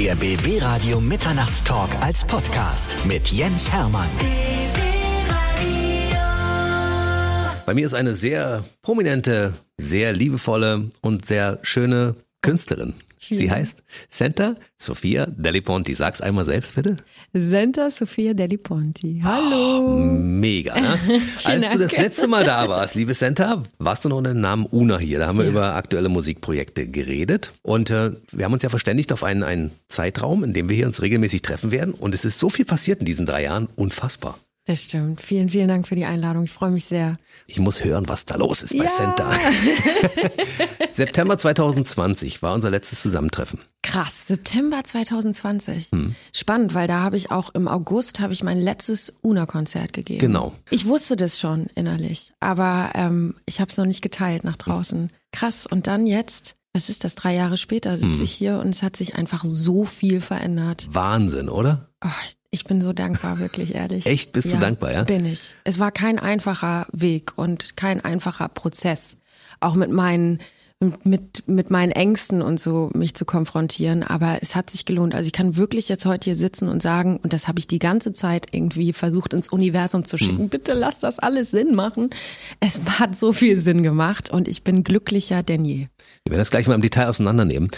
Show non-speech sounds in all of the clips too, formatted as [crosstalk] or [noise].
Der BB Radio Mitternachtstalk als Podcast mit Jens Hermann. Bei mir ist eine sehr prominente, sehr liebevolle und sehr schöne Künstlerin. Sie heißt Santa Sofia Deliponti. Sag's einmal selbst bitte. Santa Sofia Deliponti. Hallo. Oh, mega. Ne? [laughs] Als du das letzte Mal da warst, liebe Santa, warst du noch unter dem Namen Una hier. Da haben wir ja. über aktuelle Musikprojekte geredet. Und äh, wir haben uns ja verständigt auf einen, einen Zeitraum, in dem wir hier uns regelmäßig treffen werden. Und es ist so viel passiert in diesen drei Jahren. Unfassbar. Das stimmt. Vielen, vielen Dank für die Einladung. Ich freue mich sehr. Ich muss hören, was da los ist bei ja. Center. [laughs] September 2020 war unser letztes Zusammentreffen. Krass, September 2020. Hm. Spannend, weil da habe ich auch im August habe ich mein letztes Una-Konzert gegeben. Genau. Ich wusste das schon innerlich, aber ähm, ich habe es noch nicht geteilt nach draußen. Krass. Und dann jetzt was ist das? Drei Jahre später sitze hm. ich hier und es hat sich einfach so viel verändert. Wahnsinn, oder? Oh, ich bin so dankbar, wirklich ehrlich. Echt? Bist ja, du dankbar, ja? Bin ich. Es war kein einfacher Weg und kein einfacher Prozess. Auch mit meinen mit, mit meinen Ängsten und so mich zu konfrontieren. Aber es hat sich gelohnt. Also ich kann wirklich jetzt heute hier sitzen und sagen, und das habe ich die ganze Zeit irgendwie versucht ins Universum zu schicken, mhm. bitte lass das alles Sinn machen. Es hat so viel Sinn gemacht und ich bin glücklicher denn je. Wir werden das gleich mal im Detail auseinandernehmen.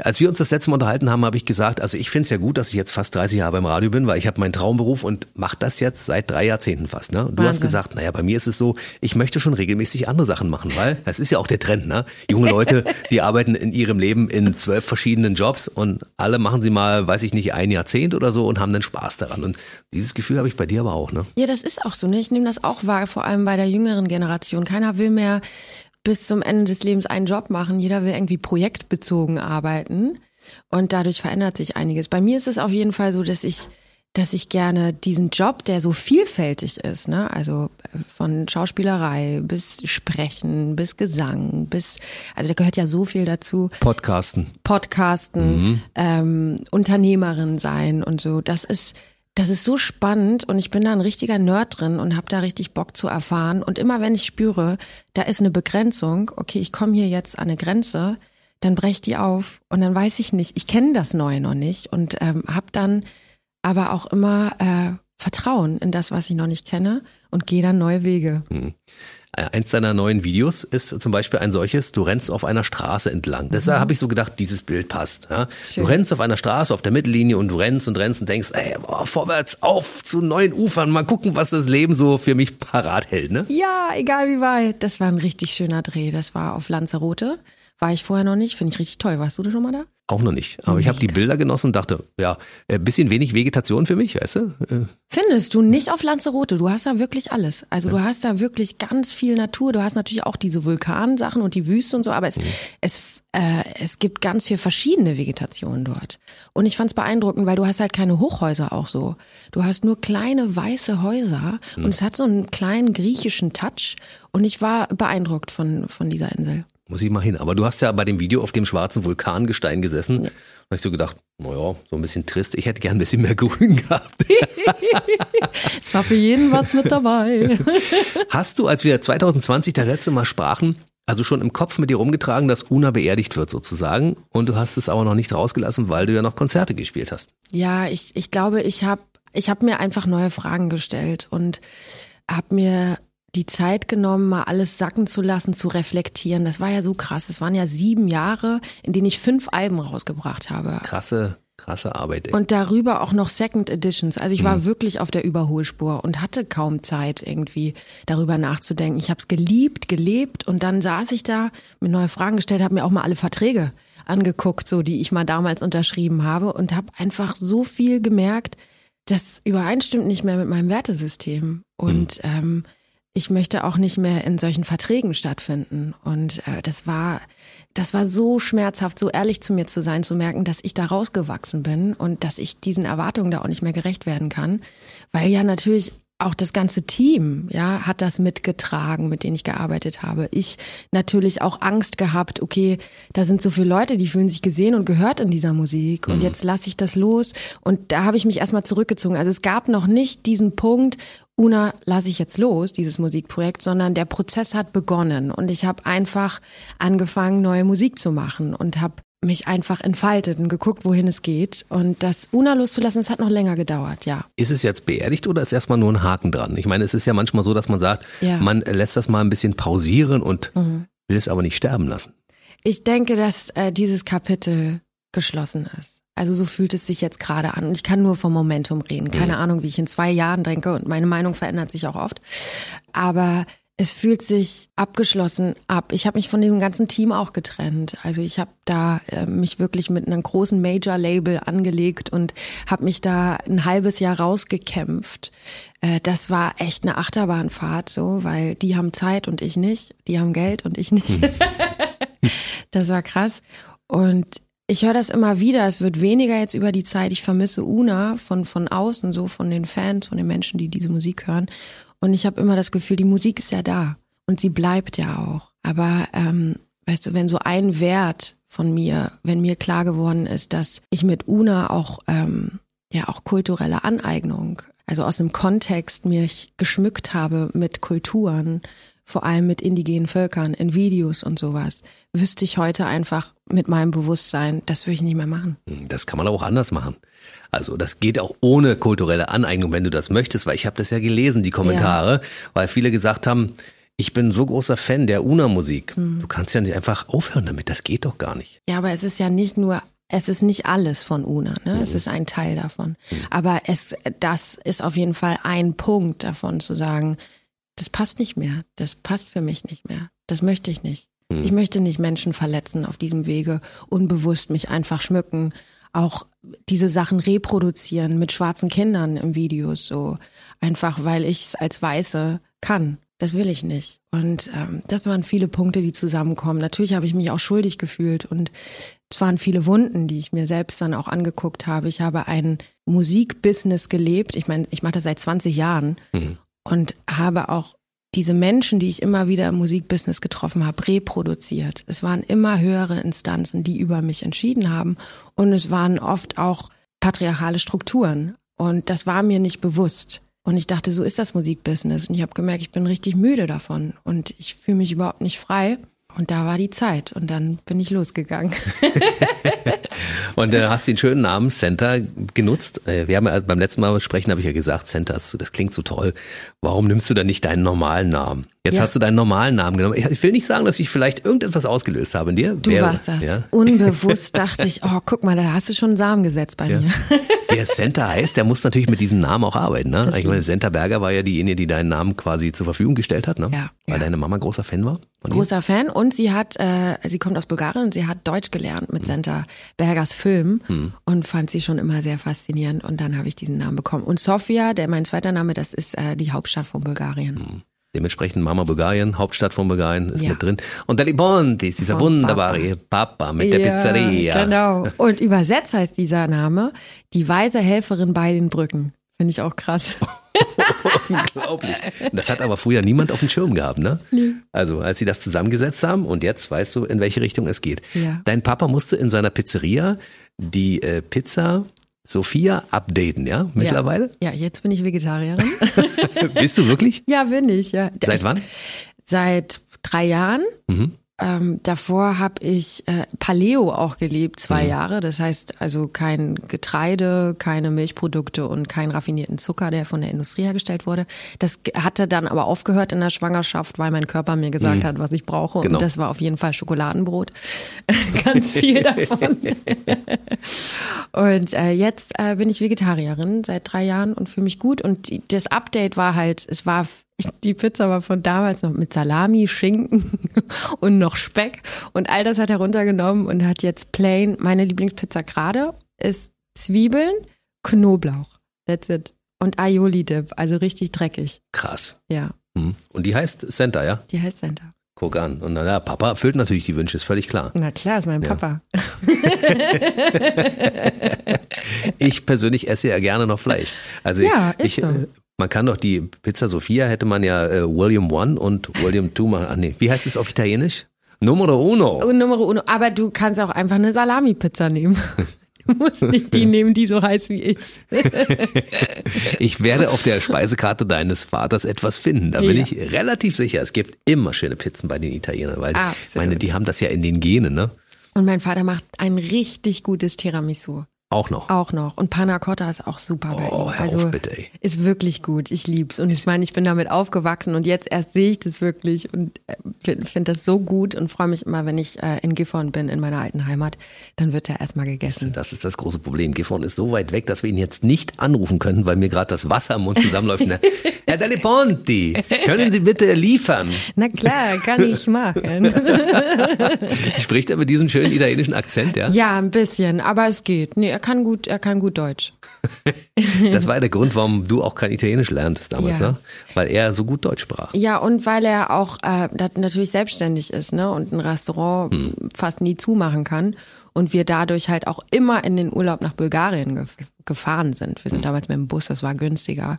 Als wir uns das letzte Mal unterhalten haben, habe ich gesagt, also ich finde es ja gut, dass ich jetzt fast 30 Jahre beim Radio bin, weil ich habe meinen Traumberuf und mache das jetzt seit drei Jahrzehnten fast. Ne? du Wahnsinn. hast gesagt, naja, bei mir ist es so, ich möchte schon regelmäßig andere Sachen machen, weil [laughs] das ist ja auch der Trend. Ne? Junge Leute, [laughs] die arbeiten in ihrem Leben in zwölf verschiedenen Jobs und alle machen sie mal, weiß ich nicht, ein Jahrzehnt oder so und haben dann Spaß daran. Und dieses Gefühl habe ich bei dir aber auch. Ne? Ja, das ist auch so. Ne? Ich nehme das auch wahr, vor allem bei der jüngeren Generation. Keiner will mehr bis zum Ende des Lebens einen Job machen. Jeder will irgendwie projektbezogen arbeiten. Und dadurch verändert sich einiges. Bei mir ist es auf jeden Fall so, dass ich dass ich gerne diesen Job, der so vielfältig ist, ne, also äh, von Schauspielerei bis Sprechen, bis Gesang, bis, also da gehört ja so viel dazu. Podcasten. Podcasten, mhm. ähm, Unternehmerin sein und so. Das ist, das ist so spannend und ich bin da ein richtiger Nerd drin und habe da richtig Bock zu erfahren. Und immer wenn ich spüre, da ist eine Begrenzung, okay, ich komme hier jetzt an eine Grenze, dann breche die auf und dann weiß ich nicht, ich kenne das Neue noch nicht und ähm, habe dann aber auch immer äh, Vertrauen in das, was ich noch nicht kenne und gehe dann neue Wege. Hm. Eins deiner neuen Videos ist zum Beispiel ein solches, du rennst auf einer Straße entlang. Deshalb mhm. habe ich so gedacht, dieses Bild passt. Ja? Du rennst auf einer Straße auf der Mittellinie und du rennst und rennst und denkst, ey, boah, vorwärts, auf zu neuen Ufern, mal gucken, was das Leben so für mich parat hält. Ne? Ja, egal wie weit. Das war ein richtig schöner Dreh. Das war auf Lanzarote. War ich vorher noch nicht, finde ich richtig toll. Warst du da schon mal da? Auch noch nicht. Aber ich habe die Bilder genossen und dachte, ja, ein äh, bisschen wenig Vegetation für mich, weißt du? Äh. Findest du nicht auf Lanzarote? Du hast da wirklich alles. Also du hast da wirklich ganz viel Natur. Du hast natürlich auch diese Vulkansachen und die Wüste und so, aber es, mhm. es, äh, es gibt ganz viel verschiedene Vegetationen dort. Und ich fand es beeindruckend, weil du hast halt keine Hochhäuser auch so. Du hast nur kleine weiße Häuser mhm. und es hat so einen kleinen griechischen Touch. Und ich war beeindruckt von, von dieser Insel. Muss ich mal hin. Aber du hast ja bei dem Video auf dem schwarzen Vulkangestein gesessen. Ja. Da ich so gedacht, naja, so ein bisschen trist. Ich hätte gern ein bisschen mehr Grün [laughs] gehabt. [laughs] es war für jeden was mit dabei. [laughs] Hast du, als wir 2020 das letzte Mal sprachen, also schon im Kopf mit dir rumgetragen, dass Una beerdigt wird sozusagen und du hast es aber noch nicht rausgelassen, weil du ja noch Konzerte gespielt hast. Ja, ich, ich glaube, ich habe ich hab mir einfach neue Fragen gestellt und habe mir die Zeit genommen, mal alles sacken zu lassen, zu reflektieren. Das war ja so krass. Es waren ja sieben Jahre, in denen ich fünf Alben rausgebracht habe. Krasse, krasse Arbeit. Ey. Und darüber auch noch Second Editions. Also ich war mhm. wirklich auf der Überholspur und hatte kaum Zeit, irgendwie darüber nachzudenken. Ich habe es geliebt, gelebt und dann saß ich da, mir neue Fragen gestellt, habe mir auch mal alle Verträge angeguckt, so die ich mal damals unterschrieben habe und habe einfach so viel gemerkt, das übereinstimmt nicht mehr mit meinem Wertesystem. Und mhm. ähm, ich möchte auch nicht mehr in solchen Verträgen stattfinden. Und äh, das war, das war so schmerzhaft, so ehrlich zu mir zu sein, zu merken, dass ich da rausgewachsen bin und dass ich diesen Erwartungen da auch nicht mehr gerecht werden kann. Weil ja natürlich auch das ganze Team, ja, hat das mitgetragen, mit denen ich gearbeitet habe. Ich natürlich auch Angst gehabt, okay, da sind so viele Leute, die fühlen sich gesehen und gehört in dieser Musik und mhm. jetzt lasse ich das los und da habe ich mich erstmal zurückgezogen. Also es gab noch nicht diesen Punkt, Una lasse ich jetzt los, dieses Musikprojekt, sondern der Prozess hat begonnen und ich habe einfach angefangen, neue Musik zu machen und habe mich einfach entfaltet und geguckt, wohin es geht. Und das Una loszulassen, das hat noch länger gedauert, ja. Ist es jetzt beerdigt oder ist erstmal nur ein Haken dran? Ich meine, es ist ja manchmal so, dass man sagt, ja. man lässt das mal ein bisschen pausieren und mhm. will es aber nicht sterben lassen. Ich denke, dass äh, dieses Kapitel geschlossen ist. Also so fühlt es sich jetzt gerade an. Und ich kann nur vom Momentum reden. Keine mhm. Ahnung, wie ich in zwei Jahren denke. Und meine Meinung verändert sich auch oft. Aber es fühlt sich abgeschlossen ab. Ich habe mich von dem ganzen Team auch getrennt. Also ich habe da äh, mich wirklich mit einem großen Major-Label angelegt und habe mich da ein halbes Jahr rausgekämpft. Äh, das war echt eine Achterbahnfahrt, so, weil die haben Zeit und ich nicht. Die haben Geld und ich nicht. Hm. [laughs] das war krass. Und ich höre das immer wieder. Es wird weniger jetzt über die Zeit. Ich vermisse Una von, von außen, so von den Fans, von den Menschen, die diese Musik hören. Und ich habe immer das Gefühl, die Musik ist ja da. Und sie bleibt ja auch. Aber ähm, weißt du, wenn so ein Wert von mir, wenn mir klar geworden ist, dass ich mit Una auch ähm, ja auch kulturelle Aneignung, also aus einem Kontext mich geschmückt habe mit Kulturen, vor allem mit indigenen Völkern, in Videos und sowas, wüsste ich heute einfach mit meinem Bewusstsein, das würde ich nicht mehr machen. Hm, das kann man auch anders machen. Also das geht auch ohne kulturelle Aneignung, wenn du das möchtest, weil ich habe das ja gelesen, die Kommentare, ja. weil viele gesagt haben, ich bin so großer Fan der Una-Musik. Hm. Du kannst ja nicht einfach aufhören damit, das geht doch gar nicht. Ja, aber es ist ja nicht nur es ist nicht alles von Una, ne? Mhm. es ist ein Teil davon. Mhm. Aber es, das ist auf jeden Fall ein Punkt davon zu sagen, das passt nicht mehr. Das passt für mich nicht mehr. Das möchte ich nicht. Mhm. Ich möchte nicht Menschen verletzen auf diesem Wege, unbewusst mich einfach schmücken, auch diese Sachen reproduzieren mit schwarzen Kindern im Videos, so einfach weil ich es als Weiße kann. Das will ich nicht. Und ähm, das waren viele Punkte, die zusammenkommen. Natürlich habe ich mich auch schuldig gefühlt und es waren viele Wunden, die ich mir selbst dann auch angeguckt habe. Ich habe ein Musikbusiness gelebt. Ich meine, ich mache das seit 20 Jahren mhm und habe auch diese Menschen, die ich immer wieder im Musikbusiness getroffen habe, reproduziert. Es waren immer höhere Instanzen, die über mich entschieden haben und es waren oft auch patriarchale Strukturen und das war mir nicht bewusst. Und ich dachte, so ist das Musikbusiness. Und ich habe gemerkt, ich bin richtig müde davon und ich fühle mich überhaupt nicht frei. Und da war die Zeit und dann bin ich losgegangen. [laughs] und dann hast den schönen Namen Center genutzt. Äh, wir haben ja beim letzten Mal sprechen, habe ich ja gesagt, Center, das klingt so toll. Warum nimmst du dann nicht deinen normalen Namen? Jetzt ja. hast du deinen normalen Namen genommen. Ich will nicht sagen, dass ich vielleicht irgendetwas ausgelöst habe in dir. Du Wer, warst das. Ja? Unbewusst dachte ich, oh, guck mal, da hast du schon einen Samen gesetzt bei ja. mir. [laughs] Wer Center heißt, der muss natürlich mit diesem Namen auch arbeiten. Ne? ich meine, Center Berger war ja diejenige, die deinen Namen quasi zur Verfügung gestellt hat, ne? Ja. Weil deine Mama großer Fan war. Großer Fan und sie hat, äh, sie kommt aus Bulgarien und sie hat Deutsch gelernt mit Center Bergers Film hm. und fand sie schon immer sehr faszinierend und dann habe ich diesen Namen bekommen. Und Sofia, der mein zweiter Name, das ist äh, die Hauptstadt von Bulgarien. Hm. Dementsprechend Mama Bulgarien, Hauptstadt von Bulgarien, ist ja. mit drin. Und Delipontis, dieser von wunderbare Papa, Papa mit ja, der Pizzeria. Genau. Und übersetzt heißt dieser Name die weise Helferin bei den Brücken. Finde ich auch krass. [laughs] Unglaublich. Das hat aber früher niemand auf dem Schirm gehabt, ne? Nee. Also, als sie das zusammengesetzt haben und jetzt weißt du, in welche Richtung es geht. Ja. Dein Papa musste in seiner Pizzeria die äh, Pizza Sophia updaten, ja, mittlerweile? Ja, ja jetzt bin ich Vegetarierin. [laughs] Bist du wirklich? Ja, bin ich, ja. Seit wann? Seit drei Jahren. Mhm. Ähm, davor habe ich äh, Paleo auch gelebt, zwei mhm. Jahre. Das heißt also kein Getreide, keine Milchprodukte und keinen raffinierten Zucker, der von der Industrie hergestellt wurde. Das hatte dann aber aufgehört in der Schwangerschaft, weil mein Körper mir gesagt mhm. hat, was ich brauche. Genau. Und das war auf jeden Fall Schokoladenbrot. [laughs] Ganz viel davon. [laughs] und äh, jetzt äh, bin ich Vegetarierin seit drei Jahren und fühle mich gut. Und das Update war halt, es war die Pizza war von damals noch mit Salami, Schinken [laughs] und noch Speck. Und all das hat er runtergenommen und hat jetzt plain. Meine Lieblingspizza gerade ist Zwiebeln, Knoblauch. That's it. Und Aioli-Dip, also richtig dreckig. Krass. Ja. Mhm. Und die heißt Center, ja? Die heißt Center. Guck an. Und na, Papa erfüllt natürlich die Wünsche, ist völlig klar. Na klar, ist mein ja. Papa. [laughs] ich persönlich esse ja gerne noch Fleisch. Also ja, ich, ich so. Man kann doch die Pizza Sofia hätte man ja äh, William One und William Two machen. Ach nee, wie heißt es auf Italienisch? Numero uno. Oh, Numero uno. Aber du kannst auch einfach eine Salami-Pizza nehmen. [laughs] Du musst nicht die [laughs] nehmen, die so heiß wie ich. [laughs] ich werde auf der Speisekarte deines Vaters etwas finden. Da bin ja. ich relativ sicher. Es gibt immer schöne Pizzen bei den Italienern, weil Absolut. ich meine, die haben das ja in den Genen, ne? Und mein Vater macht ein richtig gutes Tiramisu. Auch noch. Auch noch. Und Panna Cotta ist auch super bei Oh, ihm. Also auf bitte, ey. ist wirklich gut. Ich lieb's. Und ich meine, ich bin damit aufgewachsen und jetzt erst sehe ich das wirklich und finde find das so gut und freue mich immer, wenn ich äh, in Gifhorn bin, in meiner alten Heimat, dann wird er erstmal gegessen. Das ist das große Problem. Gifhorn ist so weit weg, dass wir ihn jetzt nicht anrufen könnten, weil mir gerade das Wasser im Mund zusammenläuft. Na, [laughs] Herr Delle Ponti, können Sie bitte liefern? Na klar, kann ich machen. [laughs] Spricht er mit diesem schönen italienischen Akzent, ja? ja, ein bisschen, aber es geht. Nee, er kann gut, er kann gut Deutsch. [laughs] Das war der Grund, warum du auch kein Italienisch lerntest damals, Ja. ne? Weil er so gut Deutsch sprach. Ja, und weil er auch äh, natürlich selbstständig ist, ne, und ein Restaurant fast nie zumachen kann und wir dadurch halt auch immer in den Urlaub nach Bulgarien gef gefahren sind. Wir sind damals mit dem Bus, das war günstiger.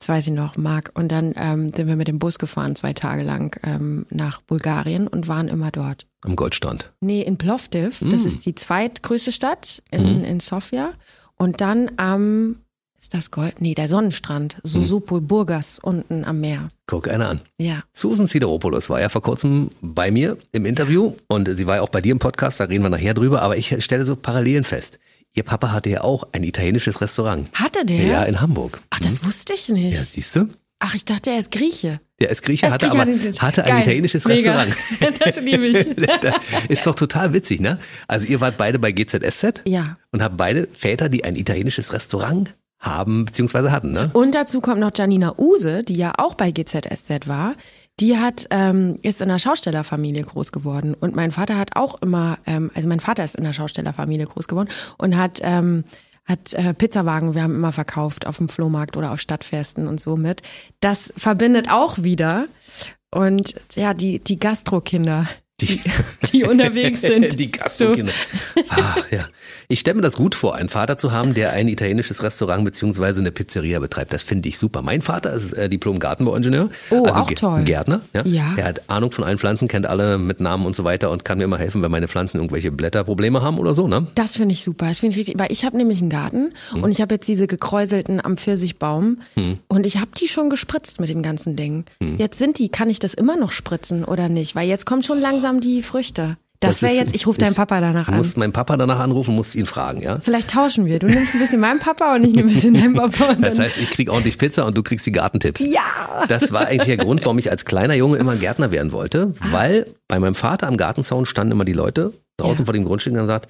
Das weiß ich noch, Marc. Und dann ähm, sind wir mit dem Bus gefahren, zwei Tage lang ähm, nach Bulgarien und waren immer dort. Am Goldstrand. Nee, in Plovdiv, das ist die zweitgrößte Stadt in, in Sofia. Und dann am, ist das Gold? Nee, der Sonnenstrand, Susupol Burgas unten am Meer. Guck einer an. Ja. Susan Sideropoulos war ja vor kurzem bei mir im Interview und sie war ja auch bei dir im Podcast, da reden wir nachher drüber, aber ich stelle so Parallelen fest. Ihr Papa hatte ja auch ein italienisches Restaurant. Hatte der? Ja, in Hamburg. Ach, das wusste ich nicht. Ja, siehst du? Ach, ich dachte, er ist Grieche. Der ist Grieche, Er ist hatte Grieche, aber hat- hatte ein italienisches Mega. Restaurant. [laughs] Das liebe ich. [laughs] Ist doch total witzig, ne? Also ihr wart beide bei GZSZ Ja. und habt beide Väter, die ein italienisches Restaurant haben bzw. hatten, ne? Und dazu kommt noch Janina Use, die ja auch bei GZSZ war. Die hat, ähm, ist in einer Schaustellerfamilie groß geworden. Und mein Vater hat auch immer, ähm, also mein Vater ist in einer Schaustellerfamilie groß geworden und hat, ähm, hat äh, Pizzawagen, wir haben immer verkauft auf dem Flohmarkt oder auf Stadtfesten und so mit. Das verbindet auch wieder. Und ja, die, die Gastrokinder, die, die unterwegs [laughs] sind. Die Gastrokinder. Ah, ja. Ich stelle mir das gut vor, einen Vater zu haben, der ein italienisches Restaurant beziehungsweise eine Pizzeria betreibt. Das finde ich super. Mein Vater ist äh, Diplom-Gartenbauingenieur. Oh, also auch toll. Ein Gärtner. Ja? Ja. Er hat Ahnung von allen Pflanzen, kennt alle mit Namen und so weiter und kann mir immer helfen, wenn meine Pflanzen irgendwelche Blätterprobleme haben oder so. Ne? Das finde ich super. Das finde ich richtig, weil ich habe nämlich einen Garten Hm. und ich habe jetzt diese gekräuselten am Pfirsichbaum und ich habe die schon gespritzt mit dem ganzen Ding. Hm. Jetzt sind die, kann ich das immer noch spritzen oder nicht? Weil jetzt kommen schon langsam die Früchte. Das, Das wäre jetzt, ich rufe deinen Papa danach Du an. musst meinen Papa danach anrufen, musst ihn fragen, ja? Vielleicht tauschen wir. Du nimmst ein bisschen meinen Papa und ich nehme ein bisschen deinen Papa. [laughs] Das heißt, ich krieg ordentlich Pizza und du kriegst die Gartentipps. ja! Das war eigentlich der Grund, warum ich als kleiner Junge immer Gärtner werden wollte, Ah. weil bei meinem Vater am Gartenzaun standen immer die Leute draußen Ja. vor dem Grundstück und haben gesagt,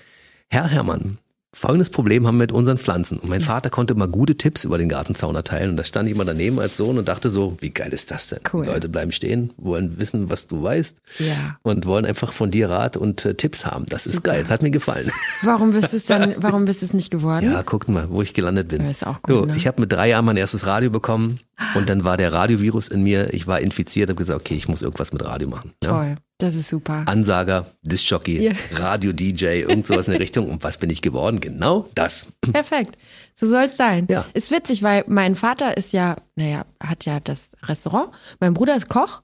Herr Herrmann, folgendes Problem haben wir mit unseren Pflanzen. Und mein Vater konnte immer gute Tipps über den Gartenzaun erteilen. Und da stand ich immer daneben als Sohn und dachte so, wie geil ist das denn? Cool. Die Leute bleiben stehen, wollen wissen, was du weißt Ja. und wollen einfach von dir Rat und äh, Tipps haben. Das ist geil, das hat mir gefallen. [laughs] Warum bist es dann, warum bist es nicht geworden? Ja, guckt mal, wo ich gelandet bin. Ja, ist auch gut, du, ne? Ich habe mit drei Jahren mein erstes Radio bekommen und dann war der Radiovirus in mir. Ich war infiziert und gesagt, okay, ich muss irgendwas mit Radio machen. Ja? Das ist super. Ansager, Discjockey, Ja. Radio-DJ, irgend sowas in der Richtung. Und was bin ich geworden? Genau das. [laughs] Perfekt. So soll es sein. Ja. Ist witzig, weil mein Vater ist ja, naja, hat ja das Restaurant. Mein Bruder ist Koch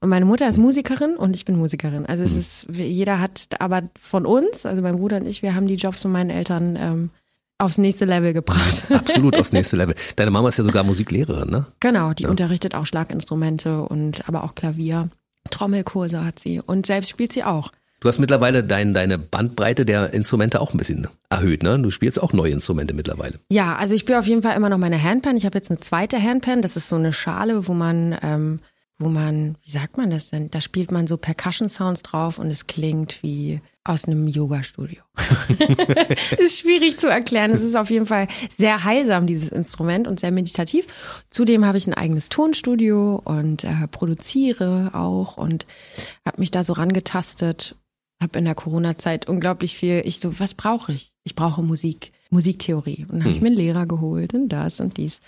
und meine Mutter ist Musikerin und ich bin Musikerin. Also Mhm. es ist, jeder hat, aber von uns, also mein Bruder und ich, wir haben die Jobs von meinen Eltern ähm, aufs nächste Level gebracht. [laughs] Absolut aufs nächste Level. Deine Mama ist ja sogar [laughs] Musiklehrerin, ne? genau, die unterrichtet auch Schlaginstrumente und aber auch Klavier. Trommelkurse hat sie und selbst spielt sie auch. Du hast mittlerweile dein, deine Bandbreite der Instrumente auch ein bisschen erhöht, ne? Du spielst auch neue Instrumente mittlerweile. Ja, also ich spiele auf jeden Fall immer noch meine Handpan. Ich habe jetzt eine zweite Handpan. Das ist so eine Schale, wo man, ähm, wo man, wie sagt man das denn? Da spielt man so Percussion-Sounds drauf und es klingt wie aus einem Yoga-Studio. [laughs] ist schwierig zu erklären. Es ist auf jeden Fall sehr heilsam, dieses Instrument und sehr meditativ. Zudem habe ich ein eigenes Tonstudio und äh, produziere auch und habe mich da so rangetastet. Habe in der Corona-Zeit unglaublich viel, ich so, was brauche ich? Ich brauche Musik, Musiktheorie. Und dann habe ich mir einen Lehrer geholt und das und dies.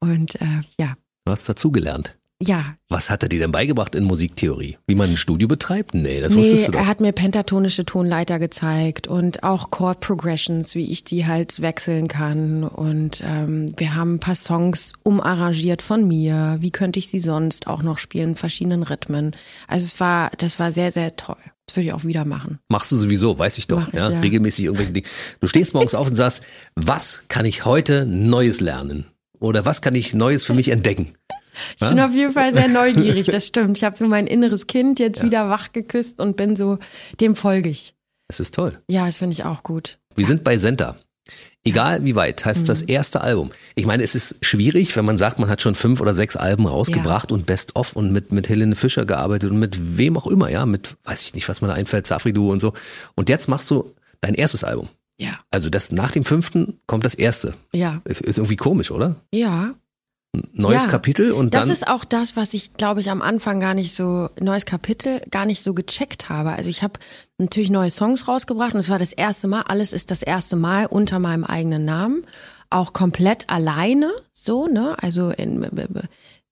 Und äh, ja, Du hast dazugelernt. Ja, Was hat er dir denn beigebracht in Musiktheorie? Wie man ein Studio betreibt? Nee, das Nee, wusstest du doch. er hat mir pentatonische Tonleiter gezeigt und auch Chord Progressions, wie ich die halt wechseln kann. Und ähm, wir haben ein paar Songs umarrangiert von mir. Wie könnte ich sie sonst auch noch spielen verschiedenen Rhythmen? Also es war, das war sehr, sehr toll. Das würde ich auch wieder machen. Machst du sowieso, weiß ich doch. Ich, ja, ja. Regelmäßig irgendwelche Dinge. Du stehst morgens auf und sagst, was kann ich heute Neues lernen? Oder was kann ich Neues für mich entdecken? Ich bin auf jeden Fall sehr neugierig, das stimmt. Ich habe so mein inneres Kind jetzt wieder wach geküsst und bin so, dem folge ich. Das ist toll. Ja, das finde ich auch gut. Wir sind bei Senta. Egal wie weit, heißt Mhm. das erste Album. Ich meine, es ist schwierig, wenn man sagt, man hat schon fünf oder sechs Alben rausgebracht und Best of und mit, mit Helene Fischer gearbeitet und mit wem auch immer, ja, mit, weiß ich nicht, was mir da einfällt, Safri Duo und so. Und jetzt machst du dein erstes Album. Ja. Also das nach dem fünften kommt das erste. Ja. Ist irgendwie komisch, oder? Ja. Neues Ja. Kapitel und Das dann. ist auch das, was ich, glaube ich, am Anfang gar nicht so, neues Kapitel, gar nicht so gecheckt habe. Also ich habe natürlich neue Songs rausgebracht und es war das erste Mal, alles ist das erste Mal unter meinem eigenen Namen. Auch komplett alleine, so, ne? Also in,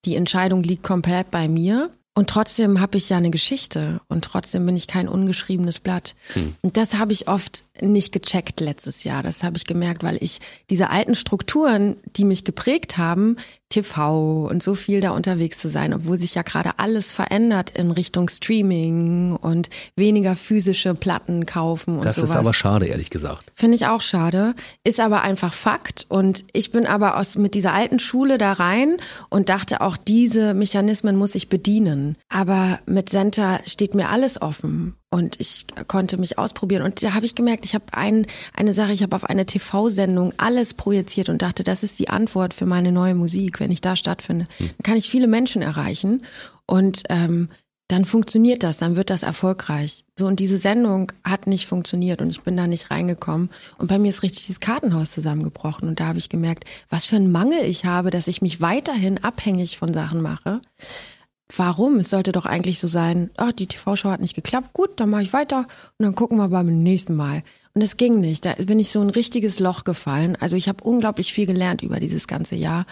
die Entscheidung liegt komplett bei mir. Und trotzdem habe ich ja eine Geschichte und trotzdem bin ich kein ungeschriebenes Blatt. Und das habe ich oft nicht gecheckt letztes Jahr. Das habe ich gemerkt, weil ich diese alten Strukturen, die mich geprägt haben, TV und so viel da unterwegs zu sein, obwohl sich ja gerade alles verändert in Richtung Streaming und weniger physische Platten kaufen und das sowas. ist aber schade, ehrlich gesagt. Finde ich auch schade. Ist aber einfach Fakt. Und ich bin aber aus, mit dieser alten Schule da rein und dachte auch, diese Mechanismen muss ich bedienen. Aber mit Senta steht mir alles offen. Und ich konnte mich ausprobieren. Und da habe ich gemerkt, ich habe ein, eine Sache, ich habe auf eine TV-Sendung alles projiziert und dachte, das ist die Antwort für meine neue Musik. Wenn ich da stattfinde, dann kann ich viele Menschen erreichen. Und ähm, dann funktioniert das, dann wird das erfolgreich. So, und diese Sendung hat nicht funktioniert und ich bin da nicht reingekommen. Und bei mir ist richtig das Kartenhaus zusammengebrochen. Und da habe ich gemerkt, was für ein Mangel ich habe, dass ich mich weiterhin abhängig von Sachen mache. Warum? Es sollte doch eigentlich so sein, ah, die TV-Show hat nicht geklappt, gut, dann mache ich weiter und dann gucken wir beim nächsten Mal. Und es ging nicht. Da bin ich so ein richtiges Loch gefallen. Also ich habe unglaublich viel gelernt über dieses ganze Jahr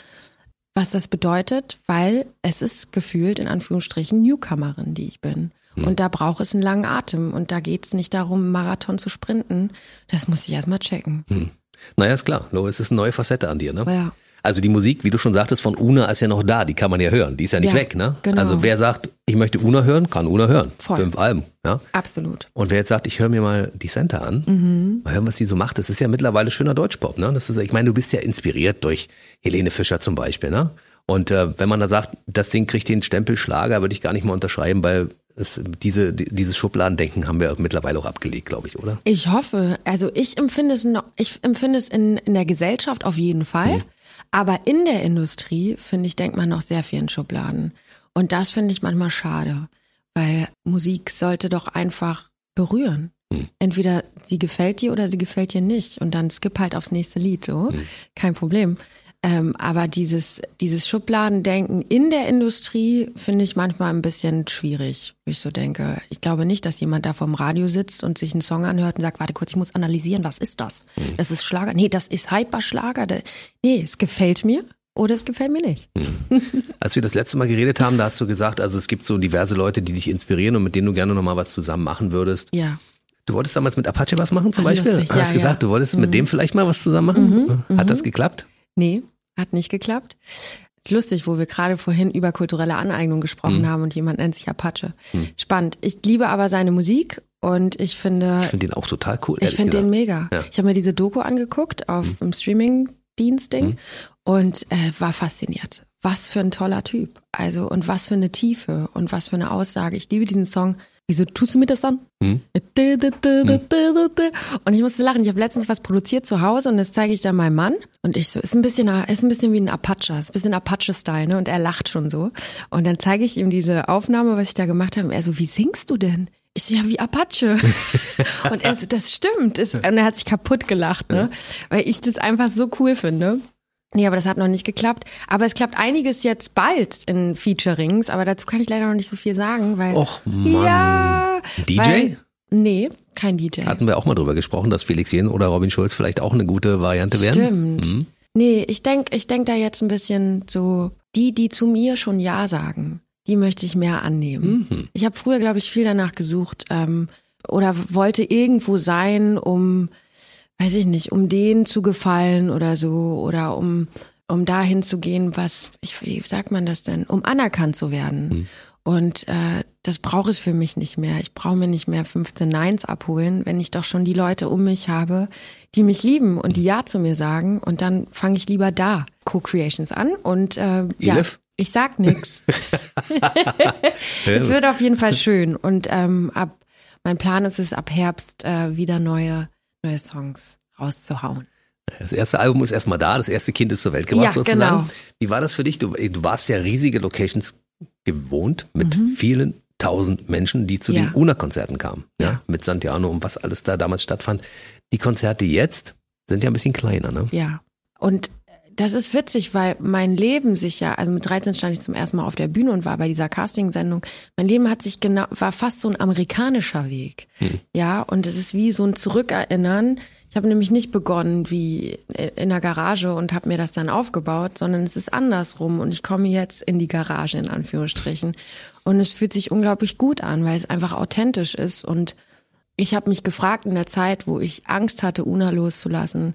was das bedeutet, weil es ist gefühlt in Anführungsstrichen Newcomerin, die ich bin. Und da braucht es einen langen Atem und da geht es nicht darum, einen Marathon zu sprinten. Das muss ich erstmal checken. Naja, ist klar. Lo, es ist eine neue Facette an dir, ne? Ja. Also die Musik, wie du schon sagtest, von Una ist ja noch da, die kann man ja hören. Die ist ja nicht Ja, weg, ne? genau. Also wer sagt, ich möchte Una hören, kann Una hören. Voll. Fünf Alben, ja. Absolut. Und wer jetzt sagt, ich höre mir mal die Center an, Mhm. mal hören, was die so macht, das ist ja mittlerweile schöner Deutschpop, ne? Das ist, ich meine, du bist ja inspiriert durch Helene Fischer zum Beispiel, ne? Und äh, wenn man da sagt, das Ding kriegt den Stempel Schlager, würde ich gar nicht mal unterschreiben, weil es, diese, die, dieses Schubladendenken haben wir mittlerweile auch abgelegt, glaube ich, oder? Ich hoffe, also ich empfinde es noch, ich empfinde es in, in der Gesellschaft auf jeden Fall. Aber in der Industrie, finde ich, denkt man noch sehr viel in Schubladen. Und das finde ich manchmal schade. Weil Musik sollte doch einfach berühren. Entweder sie gefällt dir oder sie gefällt dir nicht. Und dann skip halt aufs nächste Lied, so. Kein Problem. Ähm, aber dieses, dieses Schubladendenken in der Industrie finde ich manchmal ein bisschen schwierig, wo ich so denke. Ich glaube nicht, dass jemand da vorm Radio sitzt und sich einen Song anhört und sagt, warte kurz, ich muss analysieren, was ist das? Das ist Schlager. Nee, das ist Hyperschlager. Nee, es gefällt mir oder es gefällt mir nicht. [laughs] Als wir das letzte Mal geredet haben, da hast du gesagt, also es gibt so diverse Leute, die dich inspirieren und mit denen du gerne nochmal was zusammen machen würdest. Ja. Du wolltest damals mit Apache was machen zum Ah, Beispiel? lustig, hast ja, Mhm. gesagt, ja. du wolltest mit dem vielleicht mal was zusammen machen? Hat das geklappt? Nee, hat nicht geklappt. Ist lustig, wo wir gerade vorhin über kulturelle Aneignung gesprochen Mhm. haben und jemand nennt sich Apache. Spannend. Ich liebe aber seine Musik und ich finde, Ich finde den auch total cool. ich finde den mega. Ja. Mhm. Ich habe mir diese Doku angeguckt auf dem Streaming-Dienst-Ding und äh, war fasziniert. Was für ein toller Typ. Also und was für eine Tiefe und was für eine Aussage. Ich liebe diesen Song. Wieso tust du mir das an? Mhm. Und ich musste lachen. Ich habe letztens was produziert zu Hause und das zeige ich dann meinem Mann. Und ich so, ist ein bisschen, ist ein bisschen wie ein Apache, ist ein bisschen Apache-Style, ne? Und er lacht schon so. Und dann zeige ich ihm diese Aufnahme, was ich da gemacht habe. Und er so, wie singst du denn? Ich so, ja, wie Apache. [laughs] und er so, das stimmt. Und er hat sich kaputt gelacht, ne? Weil ich das einfach so cool finde. Nee, aber das hat noch nicht geklappt. Aber es klappt einiges jetzt bald in Featurings, aber dazu kann ich leider noch nicht so viel sagen, weil. Och, Mann. Ja. DJ? Weil, nee, kein DJ. Hatten wir auch mal drüber gesprochen, dass Felix Jen oder Robin Schulz vielleicht auch eine gute Variante wären? Stimmt. Mhm. Nee, ich denk, ich denk da jetzt ein bisschen so, die, die zu mir schon Ja sagen, die möchte ich mehr annehmen. Mhm. Ich habe früher, glaube ich, viel danach gesucht ähm, oder wollte irgendwo sein, um, weiß ich nicht, um denen zu gefallen oder so oder um, um dahin zu gehen, was, ich, wie sagt man das denn, um anerkannt zu werden. Und äh, das braucht es für mich nicht mehr. Ich brauche mir nicht mehr 15 Neins abholen, wenn ich doch schon die Leute um mich habe, die mich lieben und die Ja zu mir sagen. Und dann fange ich lieber da Co-Creations an. Und äh, ja, Elif? ich sag nix. [laughs] [laughs] es wird auf jeden Fall schön. Und ähm, ab mein Plan ist es, ab Herbst äh, wieder neue, neue Songs rauszuhauen. Das erste Album ist erstmal da, das erste Kind ist zur Welt gebracht Ja, sozusagen. genau. Wie war das für dich? Du, du warst ja riesige Locations gewohnt mit vielen tausend Menschen, die zu Mhm. Ja. den UNA-Konzerten kamen. Ja? Ja. Mit Santiano und was alles da damals stattfand. Die Konzerte jetzt sind ja ein bisschen kleiner, ne? Ja. Und das ist witzig, weil mein Leben sich ja, also mit 13 stand ich zum ersten Mal auf der Bühne und war bei dieser Casting-Sendung. Mein Leben hat sich genau, war fast so ein amerikanischer Weg. Ja, und es ist wie so ein Zurückerinnern. Ich habe nämlich nicht begonnen wie in der Garage und habe mir das dann aufgebaut, sondern es ist andersrum und ich komme jetzt in die Garage in Anführungsstrichen. Und es fühlt sich unglaublich gut an, weil es einfach authentisch ist und ich habe mich gefragt in der Zeit, wo ich Angst hatte, Una loszulassen,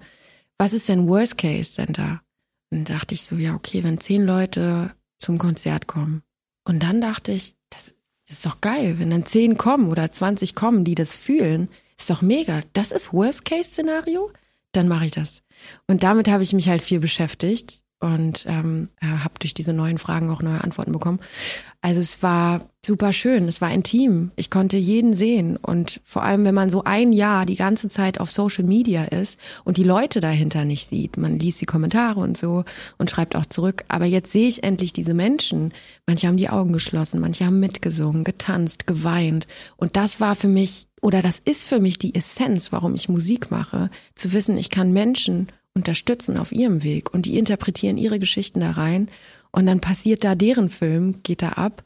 was ist denn Worst Case Center? Und dann dachte ich so, ja, okay, wenn zehn Leute zum Konzert kommen. Und dann dachte ich, das, ist doch geil, wenn dann zehn kommen oder 20 kommen, die das fühlen, ist doch mega. Das ist Worst Case Szenario? Dann mache ich das. Und damit habe ich mich halt viel beschäftigt und ähm, habe durch diese neuen Fragen auch neue Antworten bekommen. Also es war super schön, es war intim. Ich konnte jeden sehen und vor allem, wenn man so ein Jahr die ganze Zeit auf Social Media ist und die Leute dahinter nicht sieht, man liest die Kommentare und so und schreibt auch zurück. Aber jetzt sehe ich endlich diese Menschen. Manche haben die Augen geschlossen, manche haben mitgesungen, getanzt, geweint und das war für mich oder das ist für mich die Essenz, warum ich Musik mache, zu wissen, ich kann Menschen unterstützen auf ihrem Weg und die interpretieren ihre Geschichten da rein und dann passiert da deren Film, geht da ab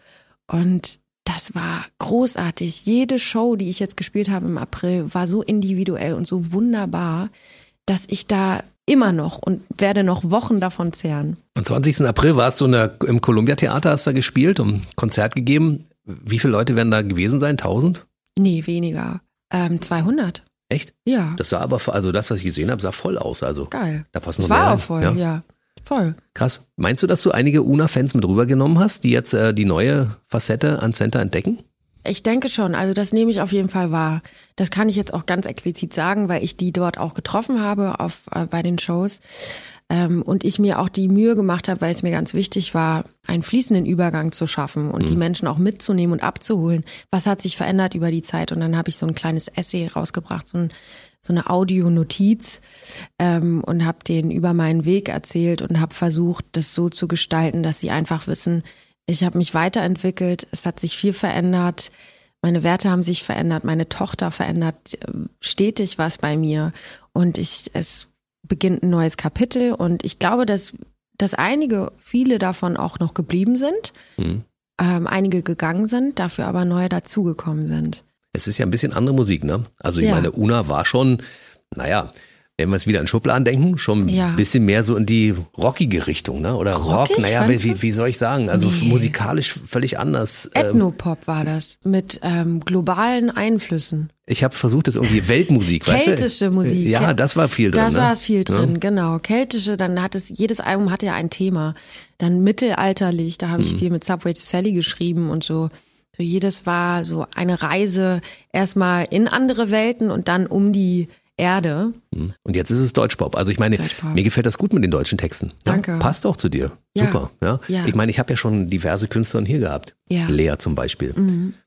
und das war großartig. Jede Show, die ich jetzt gespielt habe im April, war so individuell und so wunderbar, dass ich da immer noch und werde noch Wochen davon zehren. Am 20. April warst du in der, im Columbia Theater, hast da gespielt und Konzert gegeben. Wie viele Leute werden da gewesen sein? 1000? Nee, weniger. Ähm, 200. Echt? Ja, Das sah aber, also das, was ich gesehen habe, sah voll aus. Also geil. da passen Es noch mehr war rein. auch voll, Ja. ja. Voll. Krass. Meinst du, dass du einige Una-Fans mit rübergenommen hast, die jetzt äh, die neue Facette an Center entdecken? Ich denke schon, also das nehme ich auf jeden Fall wahr. Das kann ich jetzt auch ganz explizit sagen, weil ich die dort auch getroffen habe auf, äh, bei den Shows. Ähm, und ich mir auch die Mühe gemacht habe, weil es mir ganz wichtig war, einen fließenden Übergang zu schaffen und die Menschen auch mitzunehmen und abzuholen. Was hat sich verändert über die Zeit? Und dann habe ich so ein kleines Essay rausgebracht, so, ein, so eine Audionotiz ähm, und habe denen über meinen Weg erzählt und habe versucht, das so zu gestalten, dass sie einfach wissen, ich habe mich weiterentwickelt, es hat sich viel verändert, meine Werte haben sich verändert, meine Tochter verändert äh, stetig was bei mir und ich es beginnt ein neues Kapitel und ich glaube, dass dass einige, viele davon auch noch geblieben sind, ähm, einige gegangen sind, dafür aber neue dazugekommen sind. Es ist ja ein bisschen andere Musik, ne? Also ich Ja. meine, Una war schon, naja, wenn wir es wieder in Schubladen denken, schon Ja. ein bisschen mehr so in die rockige Richtung, ne? Oder Rock, Rockig, naja, fandst wie, wie soll ich sagen? Also Nee. musikalisch völlig anders. Ähm, Ethnopop war das mit ähm, globalen Einflüssen. ich habe versucht, das irgendwie Weltmusik, weißt du? Keltische Musik. Ja, das war viel drin. Da ne? war es viel drin, genau. Keltische, dann hat es, jedes Album hatte ja ein Thema. Dann mittelalterlich, da habe Mhm. ich viel mit Subway to Sally geschrieben und so. So jedes war so eine Reise erstmal in andere Welten und dann um die Erde. Und jetzt ist es Deutschpop. Also ich meine, Deutschpop. mir gefällt das gut mit den deutschen Texten. Ja, Danke. passt auch zu dir. Ja. Super. Ja. Ja. Ich meine, ich habe ja schon diverse Künstler hier gehabt. Ja. Mhm. Lea zum Beispiel.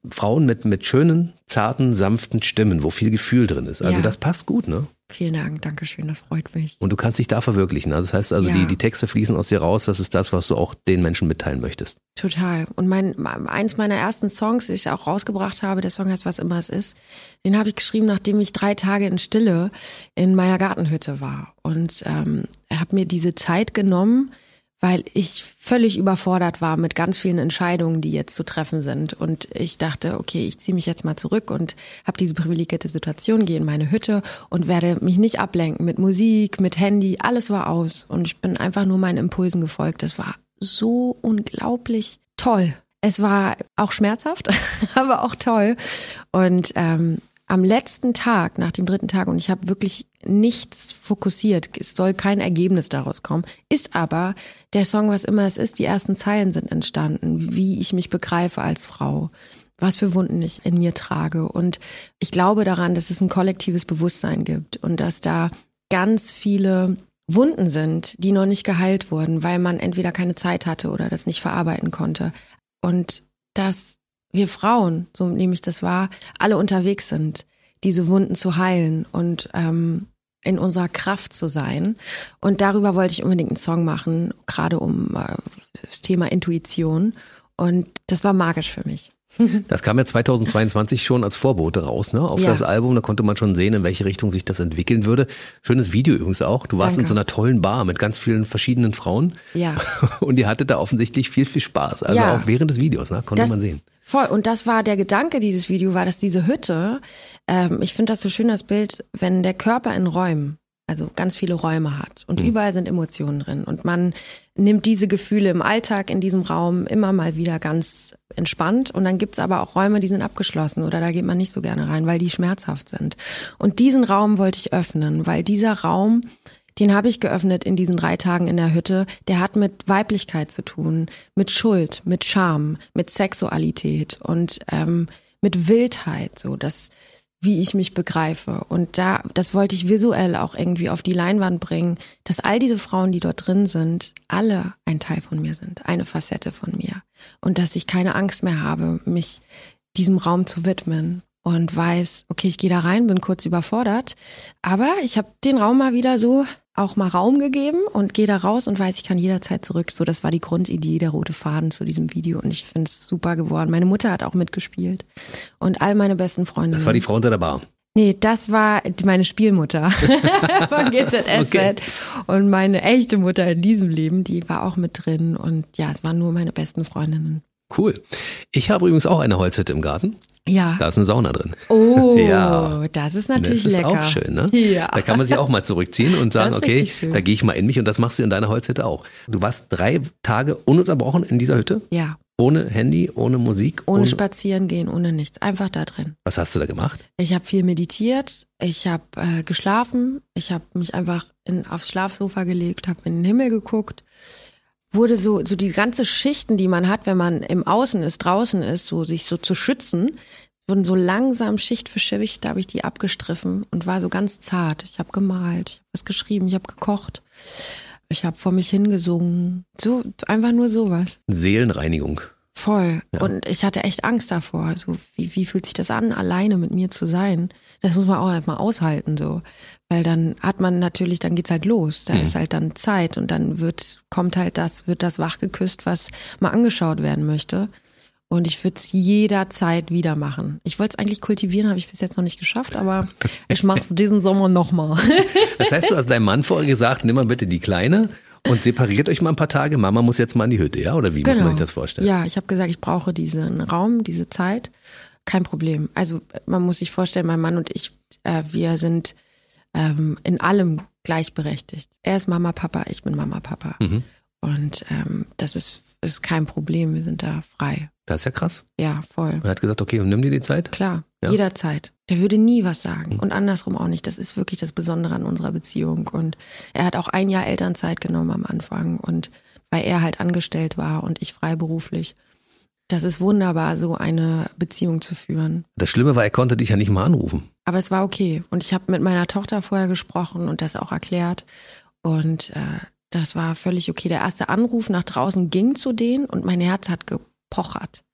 Frauen mit, mit schönen, zarten, sanften Stimmen, wo viel Gefühl drin ist. Also Ja. das passt gut, ne? Vielen Dank, Dankeschön, das freut mich. Und du kannst dich da verwirklichen. Also das heißt also, Ja. die, die Texte fließen aus dir raus. Das ist das, was du auch den Menschen mitteilen möchtest. Total. Und mein, eins meiner ersten Songs, die ich auch rausgebracht habe, der Song heißt Was immer es ist, den habe ich geschrieben, nachdem ich drei Tage in Stille in meiner Gartenhütte war. Und ähm, habe mir diese Zeit genommen, weil ich völlig überfordert war mit ganz vielen Entscheidungen, die jetzt zu treffen sind. Und ich dachte, okay, ich ziehe mich jetzt mal zurück und habe diese privilegierte Situation, gehe in meine Hütte und werde mich nicht ablenken mit Musik, mit Handy, alles war aus. Und ich bin einfach nur meinen Impulsen gefolgt. Das war so unglaublich toll. Es war auch schmerzhaft, [laughs] aber auch toll. Und ähm, am letzten Tag, nach dem dritten Tag, und ich habe wirklich nichts fokussiert, es soll kein Ergebnis daraus kommen, ist aber der Song, was immer es ist, die ersten Zeilen sind entstanden, wie ich mich begreife als Frau, was für Wunden ich in mir trage. Und ich glaube daran, dass es ein kollektives Bewusstsein gibt und dass da ganz viele Wunden sind, die noch nicht geheilt wurden, weil man entweder keine Zeit hatte oder das nicht verarbeiten konnte. Und dass wir Frauen, so nehme ich das wahr, alle unterwegs sind, diese Wunden zu heilen und ähm, in unserer Kraft zu sein. Und darüber wollte ich unbedingt einen Song machen, gerade um äh, das Thema Intuition. Und das war magisch für mich. [laughs] Das kam ja 2022 schon als Vorbote raus, ne? Auf ja. das Album, da konnte man schon sehen, in welche Richtung sich das entwickeln würde. Schönes Video übrigens auch. Du warst Danke. in so einer tollen Bar mit ganz vielen verschiedenen Frauen. Ja. [laughs] Und ihr hattet da offensichtlich viel, viel Spaß. Also ja. auch während des Videos, ne? Konnte das, man sehen. Voll. Und das war der Gedanke dieses Video, war, dass diese Hütte, ähm, ich finde das so schön, das Bild, wenn der Körper in Räumen also ganz viele Räume hat und mhm. überall sind Emotionen drin und man nimmt diese Gefühle im Alltag in diesem Raum immer mal wieder ganz entspannt und dann gibt's aber auch Räume, die sind abgeschlossen oder da geht man nicht so gerne rein, weil die schmerzhaft sind. Und diesen Raum wollte ich öffnen, weil dieser Raum, den habe ich geöffnet in diesen drei Tagen in der Hütte, der hat mit Weiblichkeit zu tun, mit Schuld, mit Scham, mit Sexualität und ähm, mit Wildheit, so das wie ich mich begreife. Und da, das wollte ich visuell auch irgendwie auf die Leinwand bringen, dass all diese Frauen, die dort drin sind, alle ein Teil von mir sind, eine Facette von mir. Und dass ich keine Angst mehr habe, mich diesem Raum zu widmen und weiß, okay, ich gehe da rein, bin kurz überfordert, aber ich habe den Raum mal wieder so auch mal Raum gegeben und gehe da raus und weiß, ich kann jederzeit zurück. So, das war die Grundidee, der rote Faden zu diesem Video und ich finde es super geworden. Meine Mutter hat auch mitgespielt und all meine besten Freunde. Das war die Frau unter der Bar. Nee, das war meine Spielmutter [laughs] von GZSZ. Okay. Und meine echte Mutter in diesem Leben, die war auch mit drin. Und ja, es waren nur meine besten Freundinnen. Cool. Ich habe übrigens auch eine Holzhütte im Garten. Ja. Da ist eine Sauna drin. Oh, ja. das ist natürlich das ist lecker. auch schön, ne? Ja. Da kann man sich auch mal zurückziehen und [laughs] sagen, okay, da gehe ich mal in mich und das machst du in deiner Holzhütte auch. Du warst drei Tage ununterbrochen in dieser Hütte? Ja. Ohne Handy, ohne Musik? Ohne, ohne spazieren gehen, ohne nichts. Einfach da drin. Was hast du da gemacht? Ich habe viel meditiert, ich habe äh, geschlafen, ich habe mich einfach in, aufs Schlafsofa gelegt, habe in den Himmel geguckt wurde so, so die ganze Schichten, die man hat, wenn man im Außen ist, draußen ist, so sich so zu schützen, wurden so langsam Schicht für Schicht, da habe ich die abgestriffen und war so ganz zart. Ich habe gemalt, ich habe was geschrieben, ich habe gekocht, ich habe vor mich hingesungen. So, einfach nur sowas. Seelenreinigung. Voll. Ja. Und ich hatte echt Angst davor. So, wie, wie fühlt sich das an, alleine mit mir zu sein? Das muss man auch halt mal aushalten, so. Weil dann hat man natürlich, dann geht's halt los. Da mhm. ist halt dann Zeit und dann wird, kommt halt das, wird das wachgeküsst, was mal angeschaut werden möchte. Und ich würde es jederzeit wieder machen. Ich wollte es eigentlich kultivieren, habe ich bis jetzt noch nicht geschafft, aber [laughs] ich mache es diesen Sommer nochmal. [laughs] das heißt, du hast deinem Mann vorher gesagt, nimm mal bitte die Kleine und separiert euch mal ein paar Tage. Mama muss jetzt mal in die Hütte, ja? Oder wie genau. muss man genau. sich das vorstellen? Ja, ich habe gesagt, ich brauche diesen Raum, diese Zeit. Kein Problem. Also man muss sich vorstellen, mein Mann und ich, äh, wir sind ähm, in allem gleichberechtigt. Er ist Mama, Papa, ich bin Mama, Papa. Mhm. Und ähm, das ist, ist kein Problem, wir sind da frei. Das ist ja krass. Ja, voll. Und er hat gesagt, okay, und nimm dir die Zeit? Klar, ja. jederzeit. Der würde nie was sagen mhm. und andersrum auch nicht. Das ist wirklich das Besondere an unserer Beziehung. Und er hat auch ein Jahr Elternzeit genommen am Anfang und weil er halt angestellt war und ich freiberuflich. Das ist wunderbar, so eine Beziehung zu führen. Das Schlimme war, er konnte dich ja nicht mal anrufen. Aber es war okay. Und ich habe mit meiner Tochter vorher gesprochen und das auch erklärt. Und äh, das war völlig okay. Der erste Anruf nach draußen ging zu denen und mein Herz hat gepochert.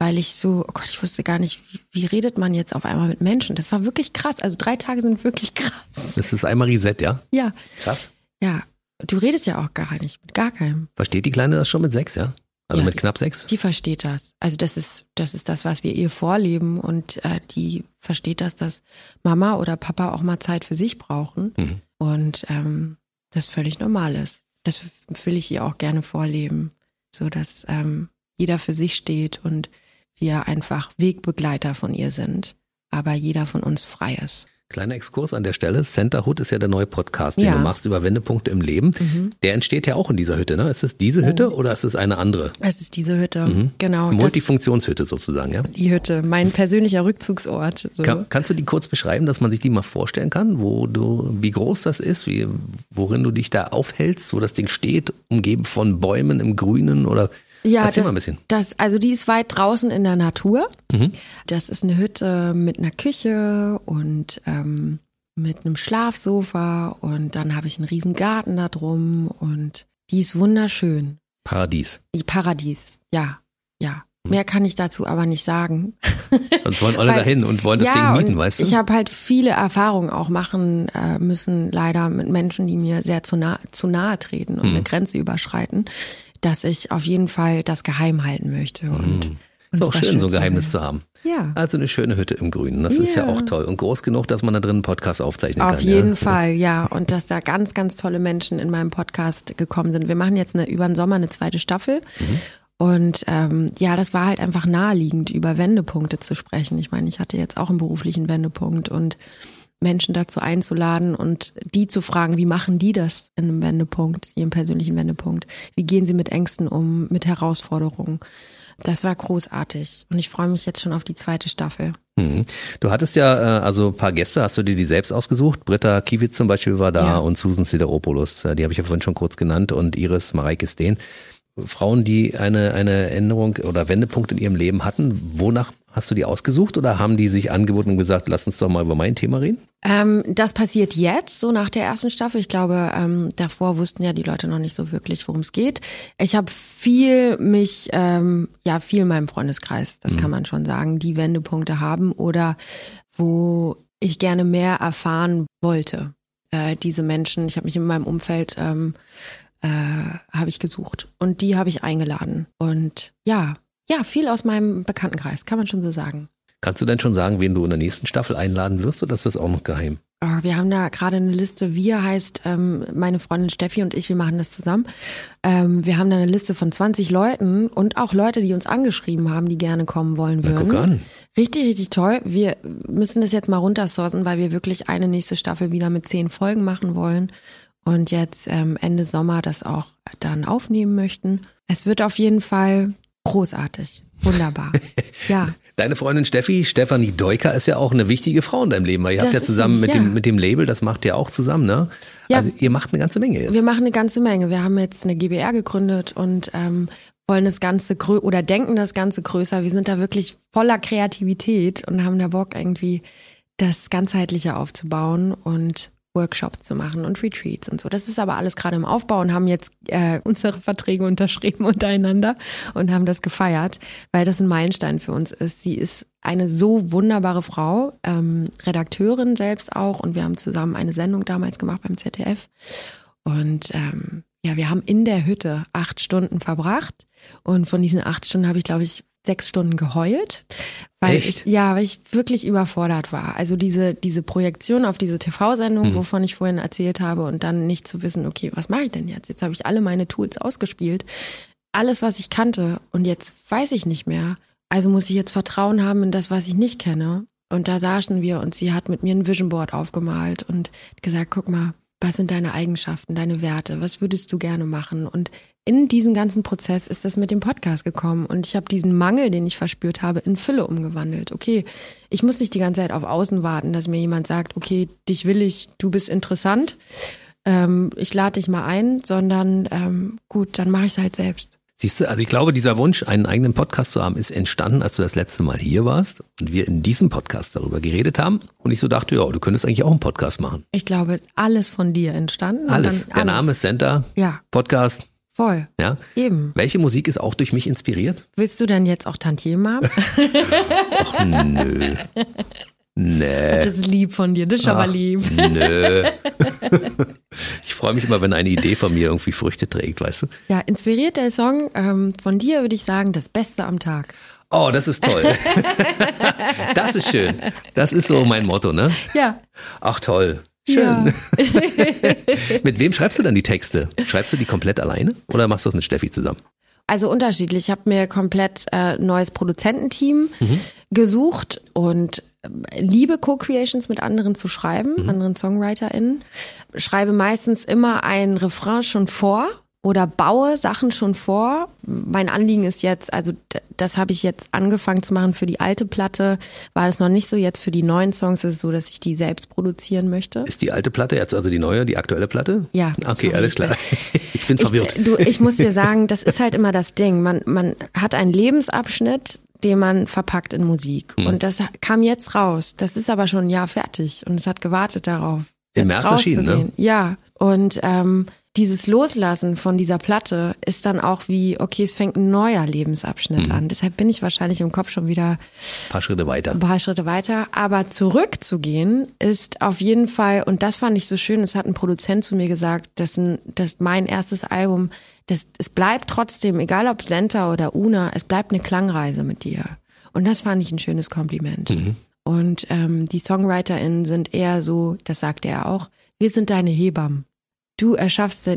Weil ich so, oh Gott, ich wusste gar nicht, wie, wie redet man jetzt auf einmal mit Menschen? Das war wirklich krass. Also drei Tage sind wirklich krass. Das ist einmal Reset, ja? Ja. Krass. Ja. Du redest ja auch gar nicht, mit gar keinem. Versteht die Kleine das schon mit sechs, ja? Also ja, mit knapp sechs? Die versteht das. Also das ist, das ist das, was wir ihr vorleben und äh, die versteht das, dass Mama oder Papa auch mal Zeit für sich brauchen mhm. und ähm, das völlig normal ist. Das will ich ihr auch gerne vorleben, so dass ähm, jeder für sich steht und wir einfach Wegbegleiter von ihr sind, aber jeder von uns frei ist. Kleiner Exkurs an der Stelle. Centerhood ist ja der neue Podcast, den ja. du machst über Wendepunkte im Leben. Mhm. Der entsteht ja auch in dieser Hütte, ne? Ist es diese Hütte oh. oder ist es eine andere? Es ist diese Hütte, mhm. genau. Multifunktionshütte sozusagen, ja? Die Hütte, mein persönlicher Rückzugsort. So. Kann, kannst du die kurz beschreiben, dass man sich die mal vorstellen kann, wo du, wie groß das ist, wie, worin du dich da aufhältst, wo das Ding steht, umgeben von Bäumen im Grünen oder ja, Erzähl das, mal ein bisschen. Das, also die ist weit draußen in der Natur. Mhm. Das ist eine Hütte mit einer Küche und ähm, mit einem Schlafsofa und dann habe ich einen riesen Garten da drum und die ist wunderschön. Paradies. Paradies, ja, ja. Mehr kann ich dazu aber nicht sagen. [laughs] Sonst wollen alle Weil- dahin und wollen das ja, Ding mieten, weißt du? Ich habe halt viele Erfahrungen auch machen äh, müssen, leider mit Menschen, die mir sehr zu, nah, zu nahe treten Hm. und eine Grenze überschreiten, dass ich auf jeden Fall das geheim halten möchte. Und Hm. Ist auch schön, so ein Geheimnis zu haben. Ja. Also eine schöne Hütte im Grünen. Das ist ja Ja. auch toll. Und groß genug, dass man da drin einen Podcast aufzeichnen Auf kann. jeden ja. Fall, ja. Und dass da ganz, ganz tolle Menschen in meinem Podcast gekommen sind. Wir machen jetzt eine, über den Sommer eine zweite Staffel. Mhm. Und ähm, ja, das war halt einfach naheliegend, über Wendepunkte zu sprechen. Ich meine, ich hatte jetzt auch einen beruflichen Wendepunkt und Menschen dazu einzuladen und die zu fragen, wie machen die das in einem Wendepunkt, ihrem persönlichen Wendepunkt? Wie gehen sie mit Ängsten um, mit Herausforderungen? Das war großartig und ich freue mich jetzt schon auf die zweite Staffel. Mhm. Du hattest ja äh, also ein paar Gäste, hast du dir die selbst ausgesucht? Britta Kiewitz zum Beispiel war da Ja. und Susan Sideropoulos, äh, die habe ich ja vorhin schon kurz genannt und Iris Mareike Steen. Frauen, die eine, eine Änderung oder Wendepunkt in ihrem Leben hatten, wonach hast du die ausgesucht oder haben die sich angeboten und gesagt, lass uns doch mal über mein Thema reden? Ähm, das passiert jetzt, so nach der ersten Staffel. Ich glaube, ähm, davor wussten ja die Leute noch nicht so wirklich, worum es geht. Ich habe viel mich, ähm, ja, viel in meinem Freundeskreis, das kann man schon sagen, die Wendepunkte haben oder wo ich gerne mehr erfahren wollte. Äh, diese Menschen, ich habe mich in meinem Umfeld ähm, äh, habe ich gesucht und die habe ich eingeladen und ja, ja, viel aus meinem Bekanntenkreis, kann man schon so sagen. Kannst du denn schon sagen, wen du in der nächsten Staffel einladen wirst oder ist das auch noch geheim? Ah, Wir haben da gerade eine Liste. Wir heißt ähm, meine Freundin Steffi und ich, wir machen das zusammen. Ähm, wir haben da eine Liste von 20 Leuten und auch Leute, die uns angeschrieben haben, die gerne kommen wollen Na, würden. guck an. Richtig, richtig toll. Wir müssen das jetzt mal runtersourcen, weil wir wirklich eine nächste Staffel wieder mit zehn Folgen machen wollen und jetzt ähm, Ende Sommer das auch dann aufnehmen möchten. Es wird auf jeden Fall großartig. Wunderbar. [laughs] ja. Deine Freundin Steffi, Stefanie Deuker, ist ja auch eine wichtige Frau in deinem Leben, weil ihr Das habt ja zusammen sie, mit, ja. dem, mit dem Label, das macht ihr auch zusammen, ne? Ja. Also ihr macht eine ganze Menge jetzt. Wir machen eine ganze Menge. Wir haben jetzt eine GBR gegründet und ähm, wollen das Ganze grö oder denken das Ganze größer. Wir sind da wirklich voller Kreativität und haben da Bock irgendwie das ganzheitliche aufzubauen und Workshops zu machen und Retreats und so. Das ist aber alles gerade im Aufbau und haben jetzt äh, unsere Verträge unterschrieben untereinander und haben das gefeiert, weil das ein Meilenstein für uns ist. Sie ist eine so wunderbare Frau, ähm, Redakteurin selbst auch und wir haben zusammen eine Sendung damals gemacht beim ZDF und ähm, ja, wir haben in der Hütte acht Stunden verbracht und von diesen acht Stunden habe ich, glaube ich, sechs Stunden geheult, weil Echt? ich ja, weil ich wirklich überfordert war. Also diese diese Projektion auf diese TV-Sendung, wovon ich vorhin erzählt habe, und dann nicht zu wissen, okay, was mache ich denn jetzt? Jetzt habe ich alle meine Tools ausgespielt, alles, was ich kannte, und jetzt weiß ich nicht mehr. Also muss ich jetzt Vertrauen haben in das, was ich nicht kenne. Und da saßen wir und sie hat mit mir ein Vision Board aufgemalt und gesagt, guck mal, was sind deine Eigenschaften, deine Werte, was würdest du gerne machen? Und in diesem ganzen Prozess ist das mit dem Podcast gekommen und ich habe diesen Mangel, den ich verspürt habe, in Fülle umgewandelt. Okay, ich muss nicht die ganze Zeit auf Außen warten, dass mir jemand sagt, okay, dich will ich, du bist interessant, ähm, ich lade dich mal ein, sondern ähm, gut, dann mache ich es halt selbst. Siehst du, also ich glaube, dieser Wunsch, einen eigenen Podcast zu haben, ist entstanden, als du das letzte Mal hier warst und wir in diesem Podcast darüber geredet haben. Und ich so dachte, ja, du könntest eigentlich auch einen Podcast machen. Ich glaube, es ist alles von dir entstanden. Alles. Der Name ist Center, Ja, Podcast, voll. ja. Eben. Welche Musik ist auch durch mich inspiriert? Willst du denn jetzt auch Tantiemen haben? [laughs] Ach, nö. [laughs] Nee. Das ist lieb von dir, das ist aber Ach, lieb. Nö. [laughs] Ich freue mich immer, wenn eine Idee von mir irgendwie Früchte trägt, weißt du? Ja, inspiriert der Song ähm, von dir, würde ich sagen, das Beste am Tag. Oh, das ist toll. [laughs] Das ist schön. Das ist so mein Motto, ne? Ja. Ach toll. Schön. [laughs] mit wem schreibst du dann die Texte? Schreibst du die komplett alleine oder machst du das mit Steffi zusammen? Also unterschiedlich. Ich habe mir komplett äh, neues Produzententeam gesucht und liebe Co-Creations mit anderen zu schreiben, anderen SongwriterInnen. Schreibe meistens immer ein Refrain schon vor oder baue Sachen schon vor. Mein Anliegen ist jetzt, also das habe ich jetzt angefangen zu machen für die alte Platte. War das noch nicht so. Jetzt für die neuen Songs ist es so, dass ich die selbst produzieren möchte. Ist die alte Platte jetzt also die neue, die aktuelle Platte? Ja, Okay, alles klar. [laughs] Ich bin verwirrt. Ich, du, ich muss dir sagen, das ist halt immer das Ding. Man, man hat einen Lebensabschnitt, den man verpackt in Musik. Hm. Und das kam jetzt raus. Das ist aber schon ein Jahr fertig und es hat gewartet darauf. Im jetzt März erschienen, ne? rauszugehen. Ja. Und ähm, dieses Loslassen von dieser Platte ist dann auch wie, okay, es fängt ein neuer Lebensabschnitt Mhm. an. Deshalb bin ich wahrscheinlich im Kopf schon wieder Ein paar Schritte weiter. ein paar Schritte weiter. Aber zurückzugehen ist auf jeden Fall, und das fand ich so schön, es hat ein Produzent zu mir gesagt, dass, ein, dass mein erstes Album, das, es bleibt trotzdem, egal ob Senta oder Una, es bleibt eine Klangreise mit dir. Und das fand ich ein schönes Kompliment. Und ähm, die SongwriterInnen sind eher so, das sagte er auch, wir sind deine Hebammen. Du erschaffst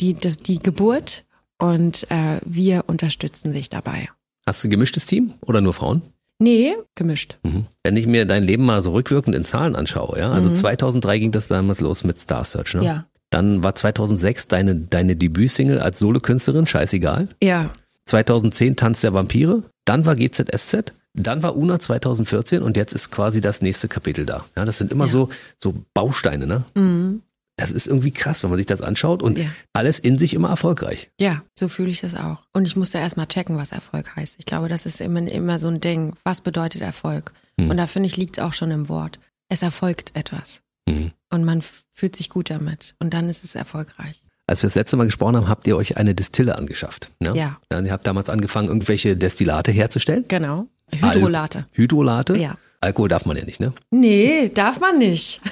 die, das, die Geburt und äh, wir unterstützen sich dabei. Hast du ein gemischtes Team oder nur Frauen? Nee, gemischt. Mhm. Wenn ich mir dein Leben mal so rückwirkend in Zahlen anschaue, ja, also 2003 ging das damals los mit Star Search, ne? Mhm. Ja. Dann war 2006 deine, deine Debütsingle als Solokünstlerin, scheißegal. Ja, 2010 Tanz der Vampire, dann war GZSZ, dann war Una 2014 und jetzt ist quasi das nächste Kapitel da. Ja, das sind immer Ja. so, so Bausteine, ne? mhm. Das ist irgendwie krass, wenn man sich das anschaut und Ja. alles in sich immer erfolgreich. ja, so fühle ich das auch. Und ich musste erst mal checken, was Erfolg heißt. Ich glaube, das ist immer, immer so ein Ding. Was bedeutet Erfolg? Hm. Und da finde ich, liegt es auch schon im Wort. Es erfolgt etwas. Mhm. Und man fühlt sich gut damit. Und dann ist es erfolgreich. Als wir das letzte Mal gesprochen haben, habt ihr euch eine Distille angeschafft. Ne? Ja. ja. Ihr habt damals angefangen, irgendwelche Destillate herzustellen. Genau. Hydrolate. Hydrolate. Ja. Alkohol darf man ja nicht, ne? Nee, darf man nicht. [laughs]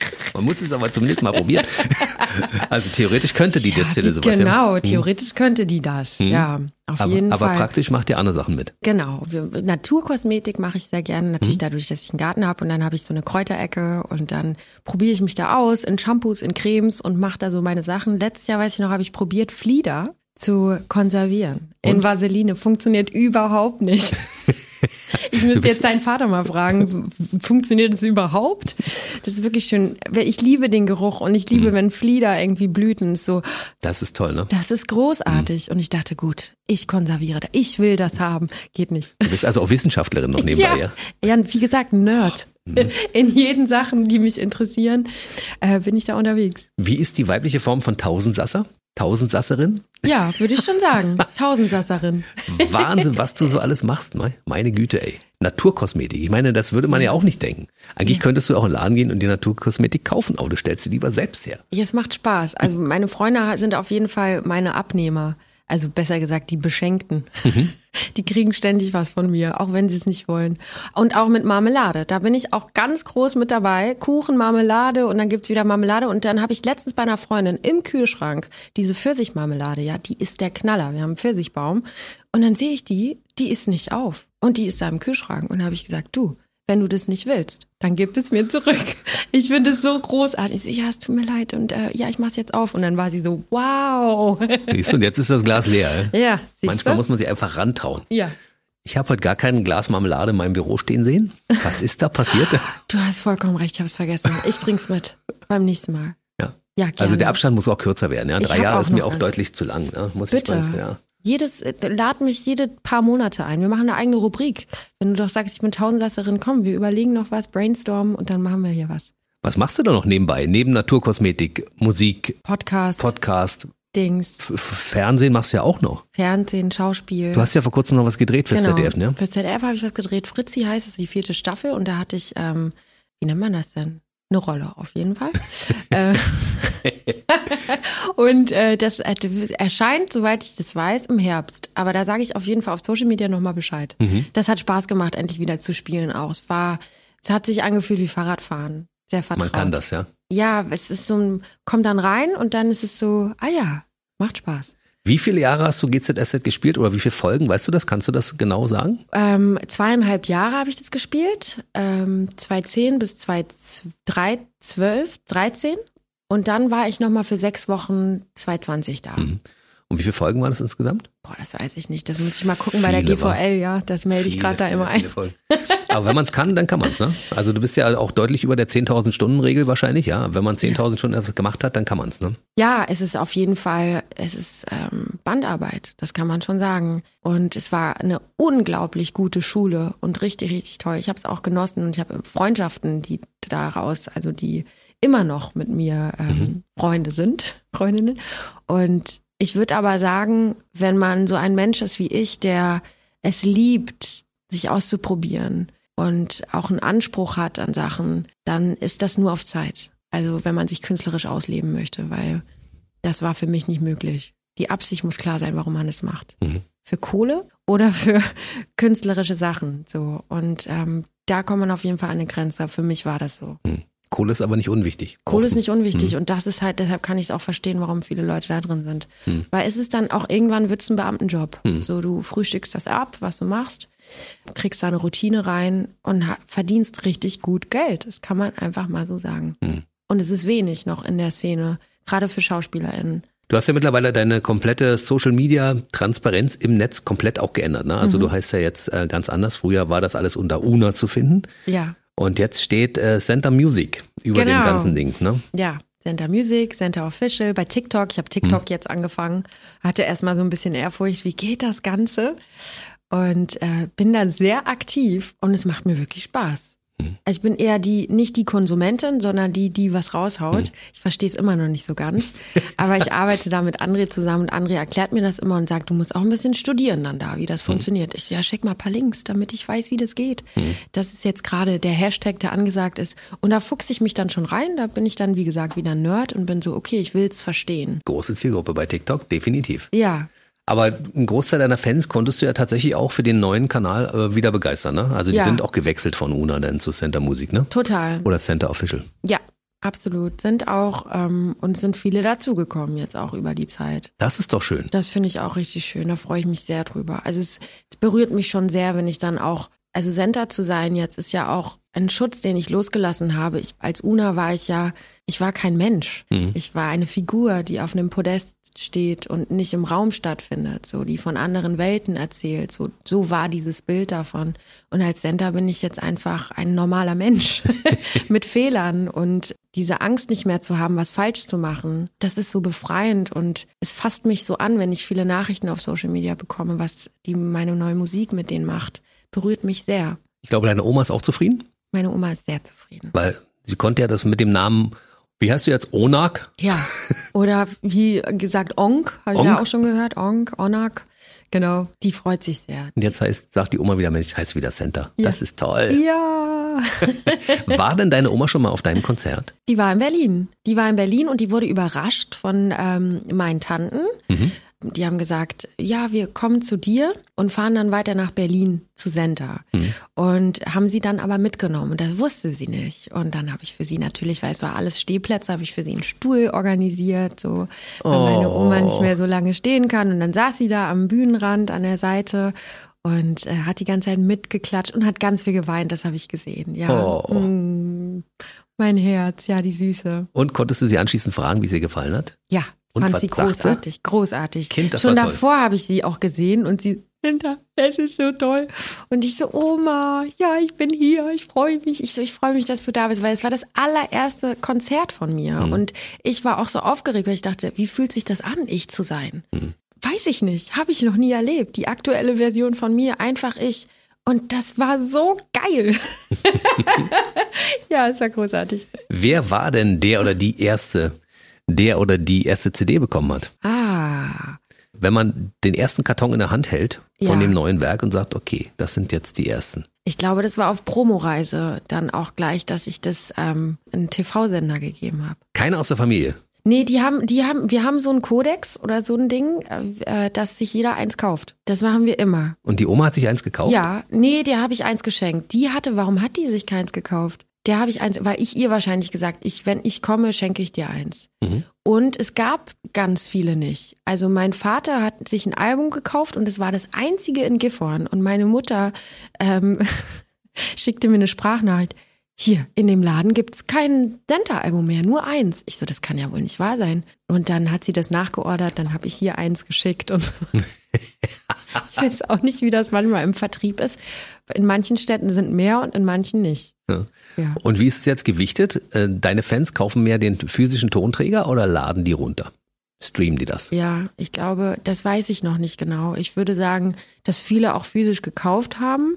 [laughs] Man muss es aber zumindest mal probieren. [laughs] Also theoretisch könnte die Ja, Destille sowas Genau, ja. Mhm. theoretisch könnte die das. Ja, auf Aber, jeden aber Fall. praktisch macht ihr andere Sachen mit. Genau. Wir, Naturkosmetik mache ich sehr gerne. Natürlich Mhm. dadurch, dass ich einen Garten habe und dann habe ich so eine Kräuterecke und dann probiere ich mich da aus in Shampoos, in Cremes und mache da so meine Sachen. Letztes Jahr, weiß ich noch, habe ich probiert, Flieder zu konservieren. In Vaseline. Funktioniert überhaupt nicht. [laughs] Ich müsste jetzt deinen Vater mal fragen, funktioniert das überhaupt? Das ist wirklich schön. Ich liebe den Geruch und ich Mhm. liebe, wenn Flieder irgendwie blüten. So, Das ist toll, ne? das ist großartig. Und ich dachte, gut, ich konserviere das. Ich will das haben. Geht nicht. Du bist also auch Wissenschaftlerin noch nebenbei, ja? ja, wie gesagt, Nerd. Mhm. In jeden Sachen, die mich interessieren, äh, bin ich da unterwegs. Wie ist die weibliche Form von Tausendsasser? Tausendsasserin? Ja, würde ich schon sagen. [laughs] Tausendsasserin. Wahnsinn, was du so alles machst, ne? Meine Güte, ey. Naturkosmetik. Ich meine, das würde man ja auch nicht denken. Eigentlich könntest du auch in den Laden gehen und die Naturkosmetik kaufen, aber du stellst sie lieber selbst her. Ja, es macht Spaß. Also meine Freunde sind auf jeden Fall meine Abnehmer. Also besser gesagt, die Beschenkten. Mhm. [laughs] Die kriegen ständig was von mir, auch wenn sie es nicht wollen. Und auch mit Marmelade. Da bin ich auch ganz groß mit dabei. Kuchen, Marmelade und dann gibt's wieder Marmelade. Und dann habe ich letztens bei einer Freundin im Kühlschrank diese Pfirsichmarmelade. Ja, die ist der Knaller. Wir haben einen Pfirsichbaum. Und dann sehe ich die, die ist nicht auf. Und die ist da im Kühlschrank. Und da habe ich gesagt, du, wenn du das nicht willst, dann gib es mir zurück. Ich finde es so großartig. Ich so, ja, es tut mir leid und äh, ja, ich mach's jetzt auf. Und dann war sie so, wow. Siehst du, und jetzt ist das Glas leer. [laughs] ja, Manchmal du? muss man sich einfach rantrauen. Ja. Ich habe heute gar kein Glas Marmelade in meinem Büro stehen sehen. Was ist da passiert? [laughs] Du hast vollkommen recht, ich hab's vergessen. Ich bring's mit beim nächsten Mal. Ja. Ja. Also der Abstand muss auch kürzer werden. Ja? Drei Jahre ist mir auch deutlich zu lang. Ne? Muss Bitte. Ich mal, ja. Jedes, äh, lad mich jede paar Monate ein. Wir machen eine eigene Rubrik. Wenn du doch sagst, ich bin Tausendsasserin, komm, wir überlegen noch was, brainstormen und dann machen wir hier was. Was machst du da noch nebenbei? Neben Naturkosmetik, Musik, Podcast, Podcast, Dings, F Fernsehen machst du ja auch noch. Fernsehen, Schauspiel. Du hast ja vor kurzem noch was gedreht fürs genau. ZDF, ne? Fürs ZDF habe ich was gedreht. Fritzi heißt es, die vierte Staffel. Und da hatte ich, ähm, wie nennt man das denn? Eine Rolle auf jeden Fall. [laughs] Äh, [laughs] und äh, das erscheint, soweit ich das weiß, im Herbst. Aber da sage ich auf jeden Fall auf Social Media nochmal Bescheid. Mhm. Das hat Spaß gemacht, endlich wieder zu spielen auch. Es war, es hat sich angefühlt wie Fahrradfahren. Sehr vertraut. Man kann das, ja. Ja, es ist so ein, kommt dann rein und dann ist es so, ah ja, macht Spaß. Wie viele Jahre hast du GZSZ gespielt oder wie viele Folgen? Weißt du das? Kannst du das genau sagen? Ähm, zweieinhalb Jahre habe ich das gespielt. Ähm, 2010 bis 2012, 13. Und dann war ich nochmal für sechs Wochen 2020 da. Mhm. Und wie viele Folgen waren das insgesamt? Boah, das weiß ich nicht. Das muss ich mal gucken bei der Viele? GVL, ja. Das melde ich Viele, gerade da viele, immer ein. viele. Aber wenn man es kann, dann kann man es, ne? Also du bist ja auch deutlich über der 10.000 Stunden Regel wahrscheinlich, ja. Wenn man 10.000 Stunden erst gemacht hat, dann kann man es, ne? Ja, es ist auf jeden Fall, es ist ähm, Bandarbeit, das kann man schon sagen. Und es war eine unglaublich gute Schule und richtig, richtig toll. Ich habe es auch genossen und ich habe Freundschaften, die daraus, also die immer noch mit mir ähm, Freunde sind, [laughs] Freundinnen. Und ich würde aber sagen, wenn man so ein Mensch ist wie ich, der es liebt, sich auszuprobieren und auch einen Anspruch hat an Sachen, dann ist das nur auf Zeit. Also wenn man sich künstlerisch ausleben möchte, weil Das war für mich nicht möglich. Die Absicht muss klar sein, warum man es macht. Mhm. Für Kohle oder für künstlerische Sachen. So. Und ähm, da kommt man auf jeden Fall an eine Grenze. Für mich war das so. Mhm. Kohle ist aber nicht unwichtig. Kohle ist nicht unwichtig mhm. und das ist halt, deshalb kann ich es auch verstehen, warum viele Leute da drin sind. Mhm. Weil es ist dann auch irgendwann wird es ein Beamtenjob. Mhm. So, du frühstückst das ab, was du machst, kriegst da eine Routine rein und verdienst richtig gut Geld. Das kann man einfach mal so sagen. Mhm. Und es ist wenig noch in der Szene, gerade für SchauspielerInnen. Du hast ja mittlerweile deine komplette Social Media Transparenz im Netz komplett auch geändert. Ne? Also mhm. du heißt ja jetzt äh, ganz anders. Früher war das alles unter UNA zu finden. Ja. Und jetzt steht äh, Center Music über genau. dem ganzen Ding, ne? Ja, Center Music, Center Official, bei TikTok. Ich habe TikTok hm. jetzt angefangen. Hatte erstmal so ein bisschen Ehrfurcht, wie geht das Ganze? Und äh, bin da sehr aktiv und es macht mir wirklich Spaß. Ich bin eher die, nicht die Konsumentin, sondern die, die was raushaut. Hm. Ich verstehe es immer noch nicht so ganz. Aber ich [laughs] arbeite da mit André zusammen und André erklärt mir das immer und sagt, du musst auch ein bisschen studieren dann da, wie das hm. funktioniert. Ich ja, schick mal ein paar Links, damit ich weiß, wie das geht. Hm. Das ist jetzt gerade der Hashtag, der angesagt ist. Und da fuchse ich mich dann schon rein. Da bin ich dann, wie gesagt, wieder Nerd und bin so, okay, ich will es verstehen. Große Zielgruppe bei TikTok, definitiv. Ja, aber ein Großteil deiner Fans konntest du ja tatsächlich auch für den neuen Kanal äh, wieder begeistern, ne? Also die ja. sind auch gewechselt von Una dann zu Center Musik, ne? Total. Oder Center Official. Ja, absolut. Sind auch ähm, und sind viele dazugekommen jetzt auch über die Zeit. Das ist doch schön. Das finde ich auch richtig schön. Da freue ich mich sehr drüber. Also es, es berührt mich schon sehr, wenn ich dann auch also Center zu sein jetzt ist ja auch ein Schutz, den ich losgelassen habe. Ich, als Una war ich ja, ich war kein Mensch. Mhm. Ich war eine Figur, die auf einem Podest steht und nicht im Raum stattfindet, so die von anderen Welten erzählt. So, so war dieses Bild davon. Und als Center bin ich jetzt einfach ein normaler Mensch [laughs] mit Fehlern und diese Angst nicht mehr zu haben, was falsch zu machen, das ist so befreiend und es fasst mich so an, wenn ich viele Nachrichten auf Social Media bekomme, was die meine neue Musik mit denen macht, berührt mich sehr. Ich glaube, deine Oma ist auch zufrieden? Meine Oma ist sehr zufrieden. Weil sie konnte ja das mit dem Namen wie heißt du jetzt? Onak? Ja. Oder wie gesagt, Onk, habe ich ja auch schon gehört. Onk, Onak. Genau, die freut sich sehr. Und jetzt heißt, sagt die Oma wieder, Mensch, heißt wieder Center. Ja. Das ist toll. Ja. [laughs] [laughs] war denn deine Oma schon mal auf deinem Konzert? Die war in Berlin. Die war in Berlin und die wurde überrascht von ähm, meinen Tanten. Mhm. Die haben gesagt, ja, wir kommen zu dir und fahren dann weiter nach Berlin zu Senta. Mhm. Und haben sie dann aber mitgenommen und das wusste sie nicht. Und dann habe ich für sie natürlich, weil es war alles Stehplätze, habe ich für sie einen Stuhl organisiert, so weil oh. meine Oma nicht mehr so lange stehen kann. Und dann saß sie da am Bühnenrand an der Seite und äh, hat die ganze Zeit mitgeklatscht und hat ganz viel geweint, das habe ich gesehen. Ja. Oh. Mm, mein Herz, ja, die Süße. Und konntest du sie anschließend fragen, wie sie gefallen hat? Ja, und fand sie großartig, sie? großartig. Kind, das Schon war davor habe ich sie auch gesehen und sie, Hinter, es ist so toll. Und ich so, Oma, ja, ich bin hier, ich freue mich. Ich so, ich freue mich, dass du da bist, weil es war das allererste Konzert von mir. Mhm. Und ich war auch so aufgeregt, weil ich dachte, wie fühlt sich das an, ich zu sein? Mhm. Weiß ich nicht, habe ich noch nie erlebt. Die aktuelle Version von mir, einfach ich. Und das war so geil. [laughs] [laughs] ja, es war großartig. Wer war denn der oder die erste, der oder die erste CD bekommen hat. Ah. Wenn man den ersten Karton in der Hand hält von ja. dem neuen Werk und sagt, okay, das sind jetzt die ersten. Ich glaube, das war auf Promoreise dann auch gleich, dass ich das ähm, einen TV-Sender gegeben habe. Keiner aus der Familie. Nee, die haben, die haben, wir haben so einen Kodex oder so ein Ding, äh, äh, dass sich jeder eins kauft. Das machen wir immer. Und die Oma hat sich eins gekauft? Ja, nee, der habe ich eins geschenkt. Die hatte, warum hat die sich keins gekauft? Der habe ich eins, weil ich ihr wahrscheinlich gesagt, ich, wenn ich komme, schenke ich dir eins. Mhm. Und es gab ganz viele nicht. Also mein Vater hat sich ein Album gekauft und es war das einzige in Gifhorn. Und meine Mutter ähm, [laughs] schickte mir eine Sprachnachricht. Hier, in dem Laden gibt's kein Denta-Album mehr, nur eins. Ich so, das kann ja wohl nicht wahr sein. Und dann hat sie das nachgeordert, dann habe ich hier eins geschickt und so. [laughs] ich weiß auch nicht, wie das manchmal im Vertrieb ist. In manchen Städten sind mehr und in manchen nicht. Ja. Ja. Und wie ist es jetzt gewichtet? Äh, deine Fans kaufen mehr den physischen Tonträger oder laden die runter? Streamen die das? Ja, ich glaube, das weiß ich noch nicht genau. Ich würde sagen, dass viele auch physisch gekauft haben,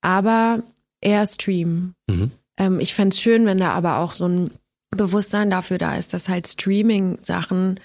aber eher streamen. Mhm. Ähm, ich fände es schön, wenn da aber auch so ein Bewusstsein dafür da ist, dass halt Streaming-Sachen,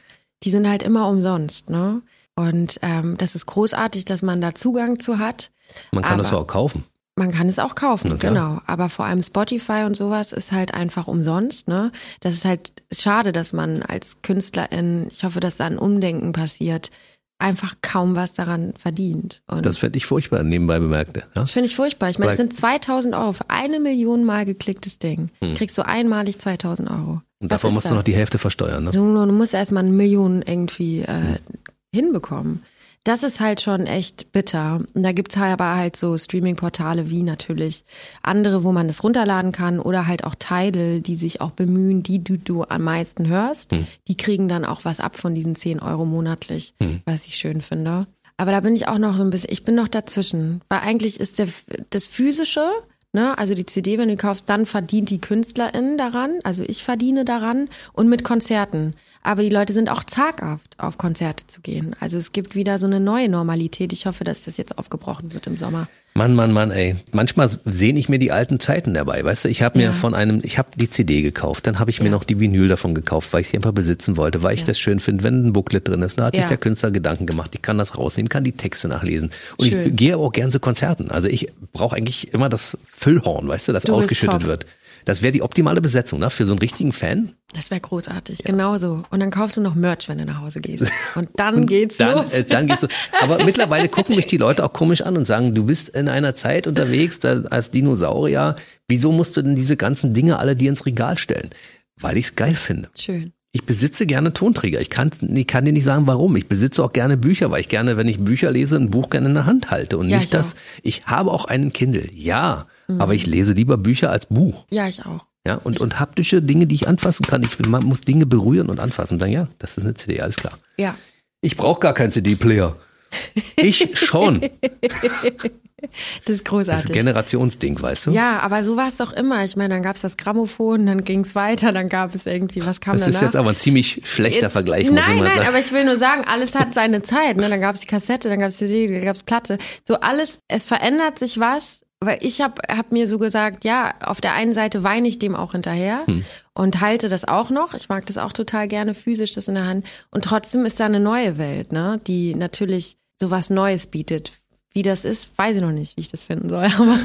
die sind halt immer umsonst, ne? Und ähm, das ist großartig, dass man da Zugang zu hat. Man kann aber, das auch kaufen. Man kann es auch kaufen, genau. Aber vor allem Spotify und sowas ist halt einfach umsonst, ne? Das ist halt schade, dass man als Künstlerin, ich hoffe, dass da ein Umdenken passiert, einfach kaum was daran verdient. Und Das fände ich furchtbar, nebenbei bemerkte. Ja? das finde ich furchtbar. Ich meine, es sind 2000 Euro für eine Million Mal geklicktes Ding. Kriegst du einmalig 2000 Euro. Hm. Und davon musst du das? noch die Hälfte versteuern. Ne? Du, du musst erstmal eine Million irgendwie äh, hinbekommen. Das ist halt schon echt bitter. Und da gibt's halt aber halt so Streaming-Portale wie natürlich andere, wo man das runterladen kann oder halt auch Tidal, die sich auch bemühen, die du, du am meisten hörst. Die kriegen dann auch was ab von diesen 10 Euro monatlich, was ich schön finde. Aber da bin ich auch noch so ein bisschen, ich bin noch dazwischen. Weil eigentlich ist der, das Physische, ne, also die CD, wenn du kaufst, dann verdient die Künstlerin daran, also ich verdiene daran und mit Konzerten. Aber die Leute sind auch zaghaft, auf Konzerte zu gehen. Also es gibt wieder so eine neue Normalität. Ich hoffe, dass das jetzt aufgebrochen wird im Sommer. Mann, Mann, Mann, ey. Manchmal sehne ich mir die alten Zeiten dabei. Weißt du, ich habe mir Ja. von einem, ich habe die CD gekauft, dann habe ich mir Ja. noch die Vinyl davon gekauft, weil ich sie einfach besitzen wollte, weil ich das schön finde, wenn ein Booklet drin ist. Da hat sich der Künstler Gedanken gemacht. Ich kann das rausnehmen, kann die Texte nachlesen. Und ich Schön. gehe auch gern zu Konzerten. Also ich brauche eigentlich immer das Füllhorn, weißt du, das Du ausgeschüttet wird. Das wäre die optimale Besetzung, ne? Für so einen richtigen Fan. Das wäre großartig, genauso. Und dann kaufst du noch Merch, wenn du nach Hause gehst. [laughs] Und dann geht's Dann, los. äh, dann gehst du. Aber [laughs] mittlerweile gucken mich die Leute auch komisch an und sagen, du bist in einer Zeit unterwegs da, als Dinosaurier. Wieso musst du denn diese ganzen Dinge alle dir ins Regal stellen? Weil ich es geil finde. Schön. Ich besitze gerne Tonträger. Ich kann, ich kann dir nicht sagen, warum. Ich besitze auch gerne Bücher, weil ich gerne, wenn ich Bücher lese, ein Buch gerne in der Hand halte. Und Ja, nicht ich das. Ich habe auch einen Kindle, ja. Aber ich lese lieber Bücher als Buch. Ja, ich auch. Ja, und, und haptische Dinge, die ich anfassen kann. Ich, man muss Dinge berühren und anfassen und sagen, ja, das ist eine CD, alles klar. Ja. Ich brauche gar keinen CD-Player. Ich schon. [laughs] Das ist Das ist ein großartig. Generationsding, weißt du? Ja, aber so war es doch immer. Ich meine, dann gab's das Grammophon, dann ging's weiter, dann gab es irgendwie, was kam Das ist danach? jetzt aber ein ziemlich schlechter Vergleich, muss ich Nein, nein, aber ich will nur sagen, alles hat seine Zeit. Ne? Dann gab's die Kassette, dann gab's CD, dann gab's Platte. So alles, es verändert sich was. Weil ich habe hab mir so gesagt, ja, auf der einen Seite weine ich dem auch hinterher Hm. und halte das auch noch. Ich mag das auch total gerne, physisch das in der Hand. Und trotzdem ist da eine neue Welt, ne? die natürlich sowas Neues bietet. Wie das ist, weiß ich noch nicht, wie ich das finden soll. [laughs] Aber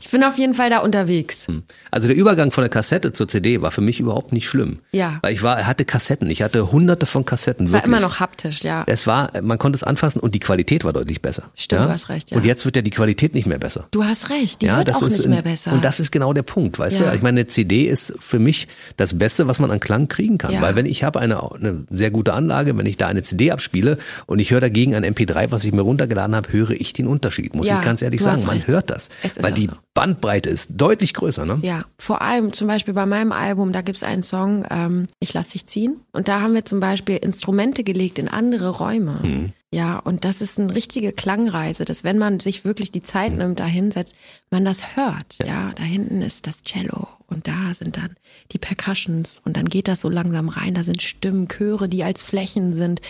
ich bin auf jeden Fall da unterwegs. Also der Übergang von der Kassette zur CD war für mich überhaupt nicht schlimm. Ja. Weil ich war, hatte Kassetten. Ich hatte hunderte von Kassetten. Es war wirklich. immer noch haptisch, ja. Es war, man konnte es anfassen und die Qualität war deutlich besser. Stimmt, ja? du hast recht, ja. Und jetzt wird ja die Qualität nicht mehr besser. Du hast recht, die wird auch nicht mehr besser. Und das ist genau der Punkt, weißt Ja. du? Ich meine, eine CD ist für mich das Beste, was man an Klang kriegen kann. Ja. Weil wenn ich habe eine, eine sehr gute Anlage, wenn ich da eine CD abspiele und ich höre dagegen ein MP3, was ich mir runtergeladen habe, höre ich den Unterschied. Muss Ja, ich ganz ehrlich sagen. Man recht. hört das. Es Weil die so. Bandbreite ist deutlich größer, ne? Ja, vor allem zum Beispiel bei meinem Album, da gibt's einen Song, ähm, Ich lass dich ziehen. Und da haben wir zum Beispiel Instrumente gelegt in andere Räume. Mhm. Ja, und das ist eine richtige Klangreise, dass wenn man sich wirklich die Mhm. Zeit nimmt, da hinsetzt, man das hört. Ja. da hinten ist das Cello und da sind dann die Percussions und dann geht das so langsam rein. Da sind Stimmen, Chöre, die als Flächen sind.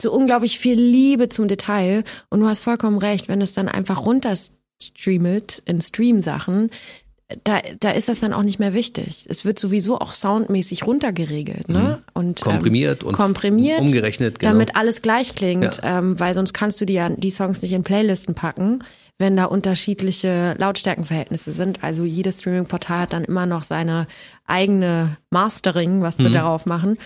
So unglaublich viel Liebe zum Detail. Und du hast vollkommen recht, wenn es dann einfach runterstreamet in Stream-Sachen, da, da ist das dann auch nicht mehr wichtig. Es wird sowieso auch soundmäßig runtergeregelt, ne? Und Mhm. Komprimiert ähm, und komprimiert, umgerechnet, genau. damit alles gleich klingt, Ja. ähm, weil sonst kannst du dir ja die Songs nicht in Playlisten packen, wenn da unterschiedliche Lautstärkenverhältnisse sind. Also jedes Streaming-Portal hat dann immer noch seine eigene Mastering, was sie Mhm. darauf machen.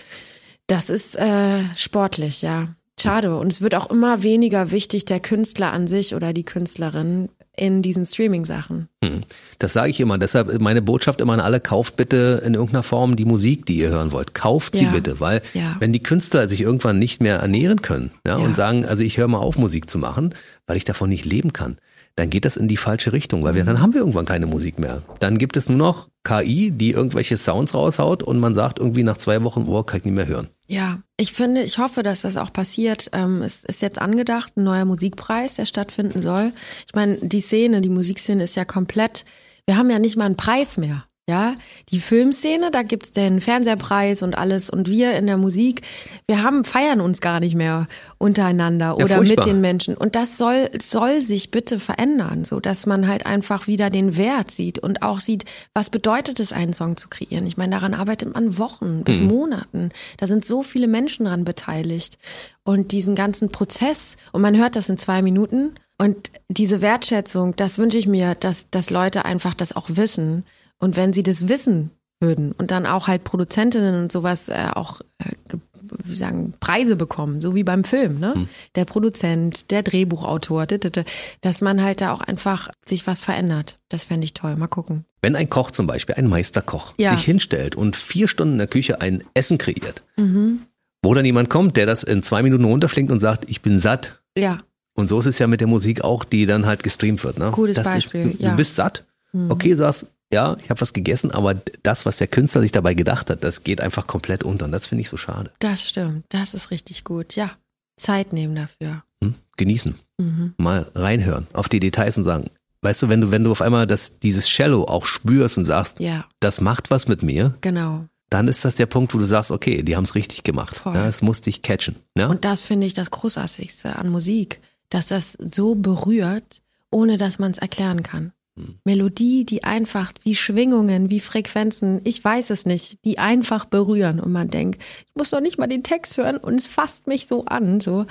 Das ist äh, sportlich, ja. Schade. Und es wird auch immer weniger wichtig, der Künstler an sich oder die Künstlerin in diesen Streaming-Sachen. Hm. Das sage ich immer. Deshalb meine Botschaft immer an alle, kauft bitte in irgendeiner Form die Musik, die ihr hören wollt. Kauft sie Ja. bitte, weil Ja. wenn die Künstler sich irgendwann nicht mehr ernähren können ja, Ja. und sagen, also ich höre mal auf, Musik zu machen, weil ich davon nicht leben kann, dann geht das in die falsche Richtung, weil wir, Mhm. dann haben wir irgendwann keine Musik mehr. Dann gibt es nur noch KI, die irgendwelche Sounds raushaut und man sagt irgendwie nach zwei Wochen, oh, kann ich nicht mehr hören. Ja, ich finde, ich hoffe, dass das auch passiert. Ähm, es ist jetzt angedacht, ein neuer Musikpreis, der stattfinden soll. Ich meine, die Szene, die Musikszene ist ja komplett, wir haben ja nicht mal einen Preis mehr. Ja, die Filmszene, da gibt's den Fernsehpreis und alles. Und wir in der Musik, wir haben, feiern uns gar nicht mehr untereinander Ja, oder furchtbar. mit den Menschen. Und das soll, soll sich bitte verändern, so dass man halt einfach wieder den Wert sieht und auch sieht, was bedeutet es, einen Song zu kreieren. Ich meine, daran arbeitet man Wochen bis Monaten. Da sind so viele Menschen dran beteiligt. Und diesen ganzen Prozess, und man hört das in zwei Minuten, Und diese Wertschätzung, das wünsche ich mir, dass, dass Leute einfach das auch wissen. Und wenn sie das wissen würden und dann auch halt Produzentinnen und sowas äh, auch, äh, wie sagen, Preise bekommen, so wie beim Film, ne? Hm. Der Produzent, der Drehbuchautor, dass man halt da auch einfach sich was verändert. Das fände ich toll. Mal gucken. Wenn ein Koch zum Beispiel, ein Meisterkoch, ja. sich hinstellt und vier Stunden in der Küche ein Essen kreiert, mhm. wo dann jemand kommt, der das in zwei Minuten runterschlingt und sagt, ich bin satt. Ja. Und so ist es ja mit der Musik auch, die dann halt gestreamt wird. Ne? Gutes das Beispiel. Ist, ja. Du bist satt. Mhm. Okay, sagst, ja, ich habe was gegessen, aber das, was der Künstler sich dabei gedacht hat, das geht einfach komplett unter. Und das finde ich so schade. Das stimmt. Das ist richtig gut. Ja. Zeit nehmen dafür. Hm? Genießen. Mhm. Mal reinhören auf die Details und sagen, weißt du, wenn du, wenn du auf einmal das, dieses Cello auch spürst und sagst, ja. das macht was mit mir. Genau. Dann ist das der Punkt, wo du sagst, okay, die haben es richtig gemacht. Voll. Ja, es muss dich catchen. Ja? Und das finde ich das Großartigste an Musik, dass das so berührt, ohne dass man es erklären kann. Melodie, die einfach wie Schwingungen, wie Frequenzen, ich weiß es nicht, die einfach berühren und man denkt, ich muss doch nicht mal den Text hören und es fasst mich so an, so.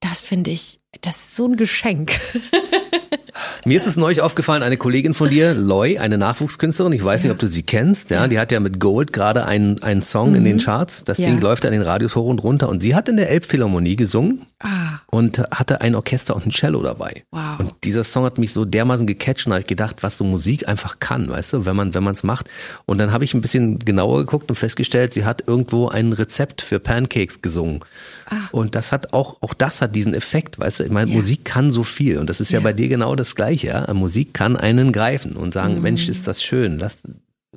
Das finde ich, das ist so ein Geschenk. [laughs] Mir ist es neulich aufgefallen, eine Kollegin von dir, Loy, eine Nachwuchskünstlerin, ich weiß nicht, ob du sie kennst, ja, ja, die hat ja mit Gold gerade einen, einen Song mhm. in den mhm. Charts. Das ja. Ding läuft an den Radios hoch und runter und sie hat in der Elbphilharmonie gesungen ah. und hatte ein Orchester und ein Cello dabei. Wow. Und dieser Song hat mich so dermaßen gecatcht und habe ich gedacht, was so Musik einfach kann, weißt du, wenn man wenn man es macht. Und dann habe ich ein bisschen genauer geguckt und festgestellt, sie hat irgendwo ein Rezept für Pancakes gesungen. Ah. Und das hat auch auch das hat diesen Effekt, weißt du, ich meine, Musik kann so viel und das ist ja bei dir genau das gleiche, ja. Musik kann einen greifen und sagen, mhm. Mensch, ist das schön. Lass,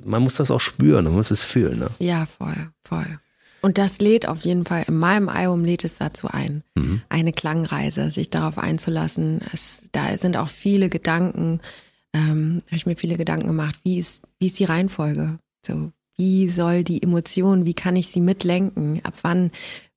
man muss das auch spüren, man muss es fühlen. Ne? Ja, voll, voll. Und das lädt auf jeden Fall, in meinem Album lädt es dazu ein, mhm. eine Klangreise, sich darauf einzulassen. Es, da sind auch viele Gedanken, ähm, habe ich mir viele Gedanken gemacht, wie ist, wie ist die Reihenfolge? So, wie soll die Emotion, wie kann ich sie mitlenken? Ab wann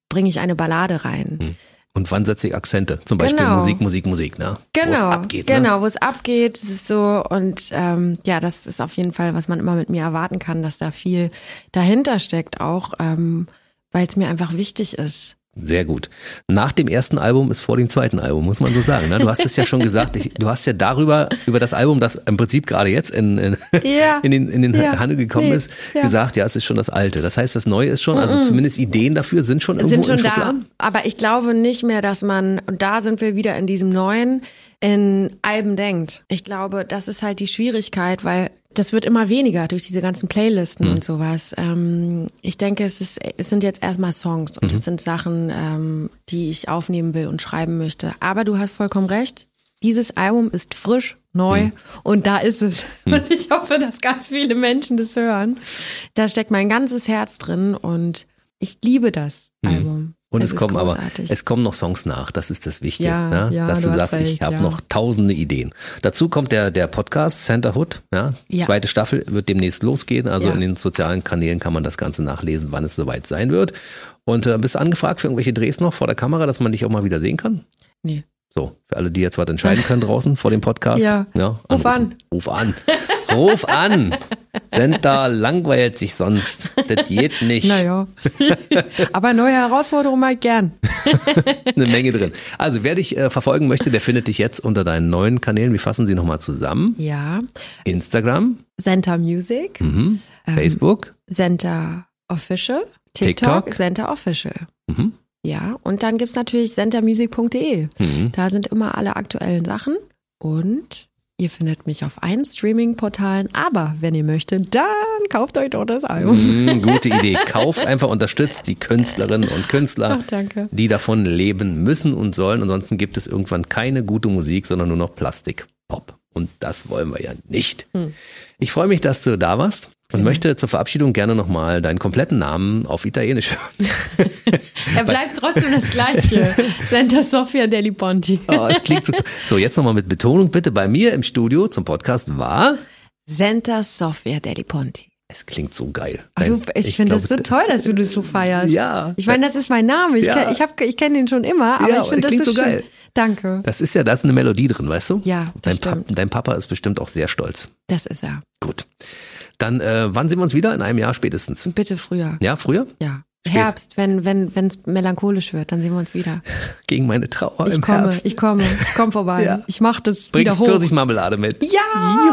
bringe ich eine Ballade rein? Mhm. Und wann setze ich Akzente? Zum Beispiel genau. Musik, Musik, Musik, ne? Genau, wo es abgeht. Ne? Genau, wo es abgeht, es ist so und ähm, ja, das ist auf jeden Fall, was man immer mit mir erwarten kann, dass da viel dahinter steckt, auch ähm, weil es mir einfach wichtig ist. Sehr gut. Nach dem ersten Album ist vor dem zweiten Album, muss man so sagen. Ne? Du hast es ja schon gesagt, ich, du hast ja darüber, über das Album, das im Prinzip gerade jetzt in, in, ja. [laughs] in den, in den ja. Handel gekommen nee. ist, ja. gesagt, ja, es ist schon das Alte. Das heißt, das Neue ist schon, also mm -mm. zumindest Ideen dafür sind schon irgendwo sind schon da. Aber ich glaube nicht mehr, dass man, und da sind wir wieder in diesem Neuen, in Alben denkt. Ich glaube, das ist halt die Schwierigkeit, weil das wird immer weniger durch diese ganzen Playlisten mhm. und sowas. Ähm, ich denke, es, ist, es sind jetzt erstmal Songs und mhm. es sind Sachen, ähm, die ich aufnehmen will und schreiben möchte. Aber du hast vollkommen recht. Dieses Album ist frisch, neu mhm. und da ist es. Mhm. Und ich hoffe, dass ganz viele Menschen das hören. Da steckt mein ganzes Herz drin und ich liebe das mhm. Album. Und es, es kommen aber, es kommen noch Songs nach. Das ist das Wichtige. Ja, ne? ja, Dass du, du sagst, recht, ich habe ja. noch tausende Ideen. Dazu kommt der, der Podcast Center Hood. Ja? ja. Zweite Staffel wird demnächst losgehen. Also in den sozialen Kanälen kann man das Ganze nachlesen, wann es soweit sein wird. Und äh, bist du angefragt für irgendwelche Drehs noch vor der Kamera, dass man dich auch mal wieder sehen kann? Nee. So, für alle, die jetzt was entscheiden können draußen vor dem Podcast. Ja. ja Ruf an. Ruf an. [laughs] Ruf an. Senta langweilt sich sonst. Das geht nicht. Naja. [laughs] Aber neue Herausforderungen mal gern. [laughs] Eine Menge drin. Also, wer dich äh, verfolgen möchte, der findet dich jetzt unter deinen neuen Kanälen. Wir fassen sie nochmal zusammen. Ja. Instagram. Senta Music. Mhm. Ähm, Facebook. Senta Official. TikTok. TikTok. Senta Official. Mhm. Ja, und dann gibt's natürlich centermusic.de. Mhm. Da sind immer alle aktuellen Sachen. Und ihr findet mich auf allen Streaming-Portalen. Aber wenn ihr möchtet, dann kauft euch doch das Album. Mhm, gute [laughs] Idee. Kauft einfach, unterstützt die Künstlerinnen und Künstler, Ach, die davon leben müssen und sollen. Ansonsten gibt es irgendwann keine gute Musik, sondern nur noch Plastik-Pop. Und das wollen wir ja nicht. Hm. Ich freue mich, dass du da warst und möchte zur Verabschiedung gerne nochmal deinen kompletten Namen auf Italienisch hören. [laughs] er bleibt trotzdem das Gleiche. Santa Sofia Deli Ponti. [laughs] oh, es klingt so. So, jetzt nochmal mit Betonung bitte. Bei mir im Studio zum Podcast war Santa Sofia Deli Ponti. Es klingt so geil. Ach, du, ich, ich finde das so toll, dass du das so feierst. Ja. Ich meine, das ist mein Name. Ich, ja. ich, ich kenne den schon immer, aber ja, ich finde das so, so geil. Danke. Das ist ja, da ist eine Melodie drin, weißt du? Ja, das dein, pa dein Papa ist bestimmt auch sehr stolz. Das ist er. Gut. Dann, äh, wann sehen wir uns wieder? In einem Jahr spätestens. Bitte früher. Ja, früher? Ja. Herbst, wenn wenn wenn es melancholisch wird, dann sehen wir uns wieder. Gegen meine Trauer Ich im komme, Herbst. ich komme, ich komme vorbei. [laughs] Ja. Ich mache das Bringst wieder hoch. Pfirsichmarmelade mit. Ja!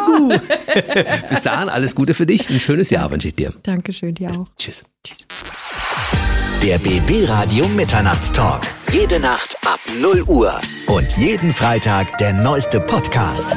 Juhu. [laughs] Bis dahin, alles Gute für dich. Ein schönes Jahr wünsche ich dir. Dankeschön, dir auch. Tschüss. Der BB Radio Mitternachtstalk. Jede Nacht ab 0 Uhr. Und jeden Freitag der neueste Podcast.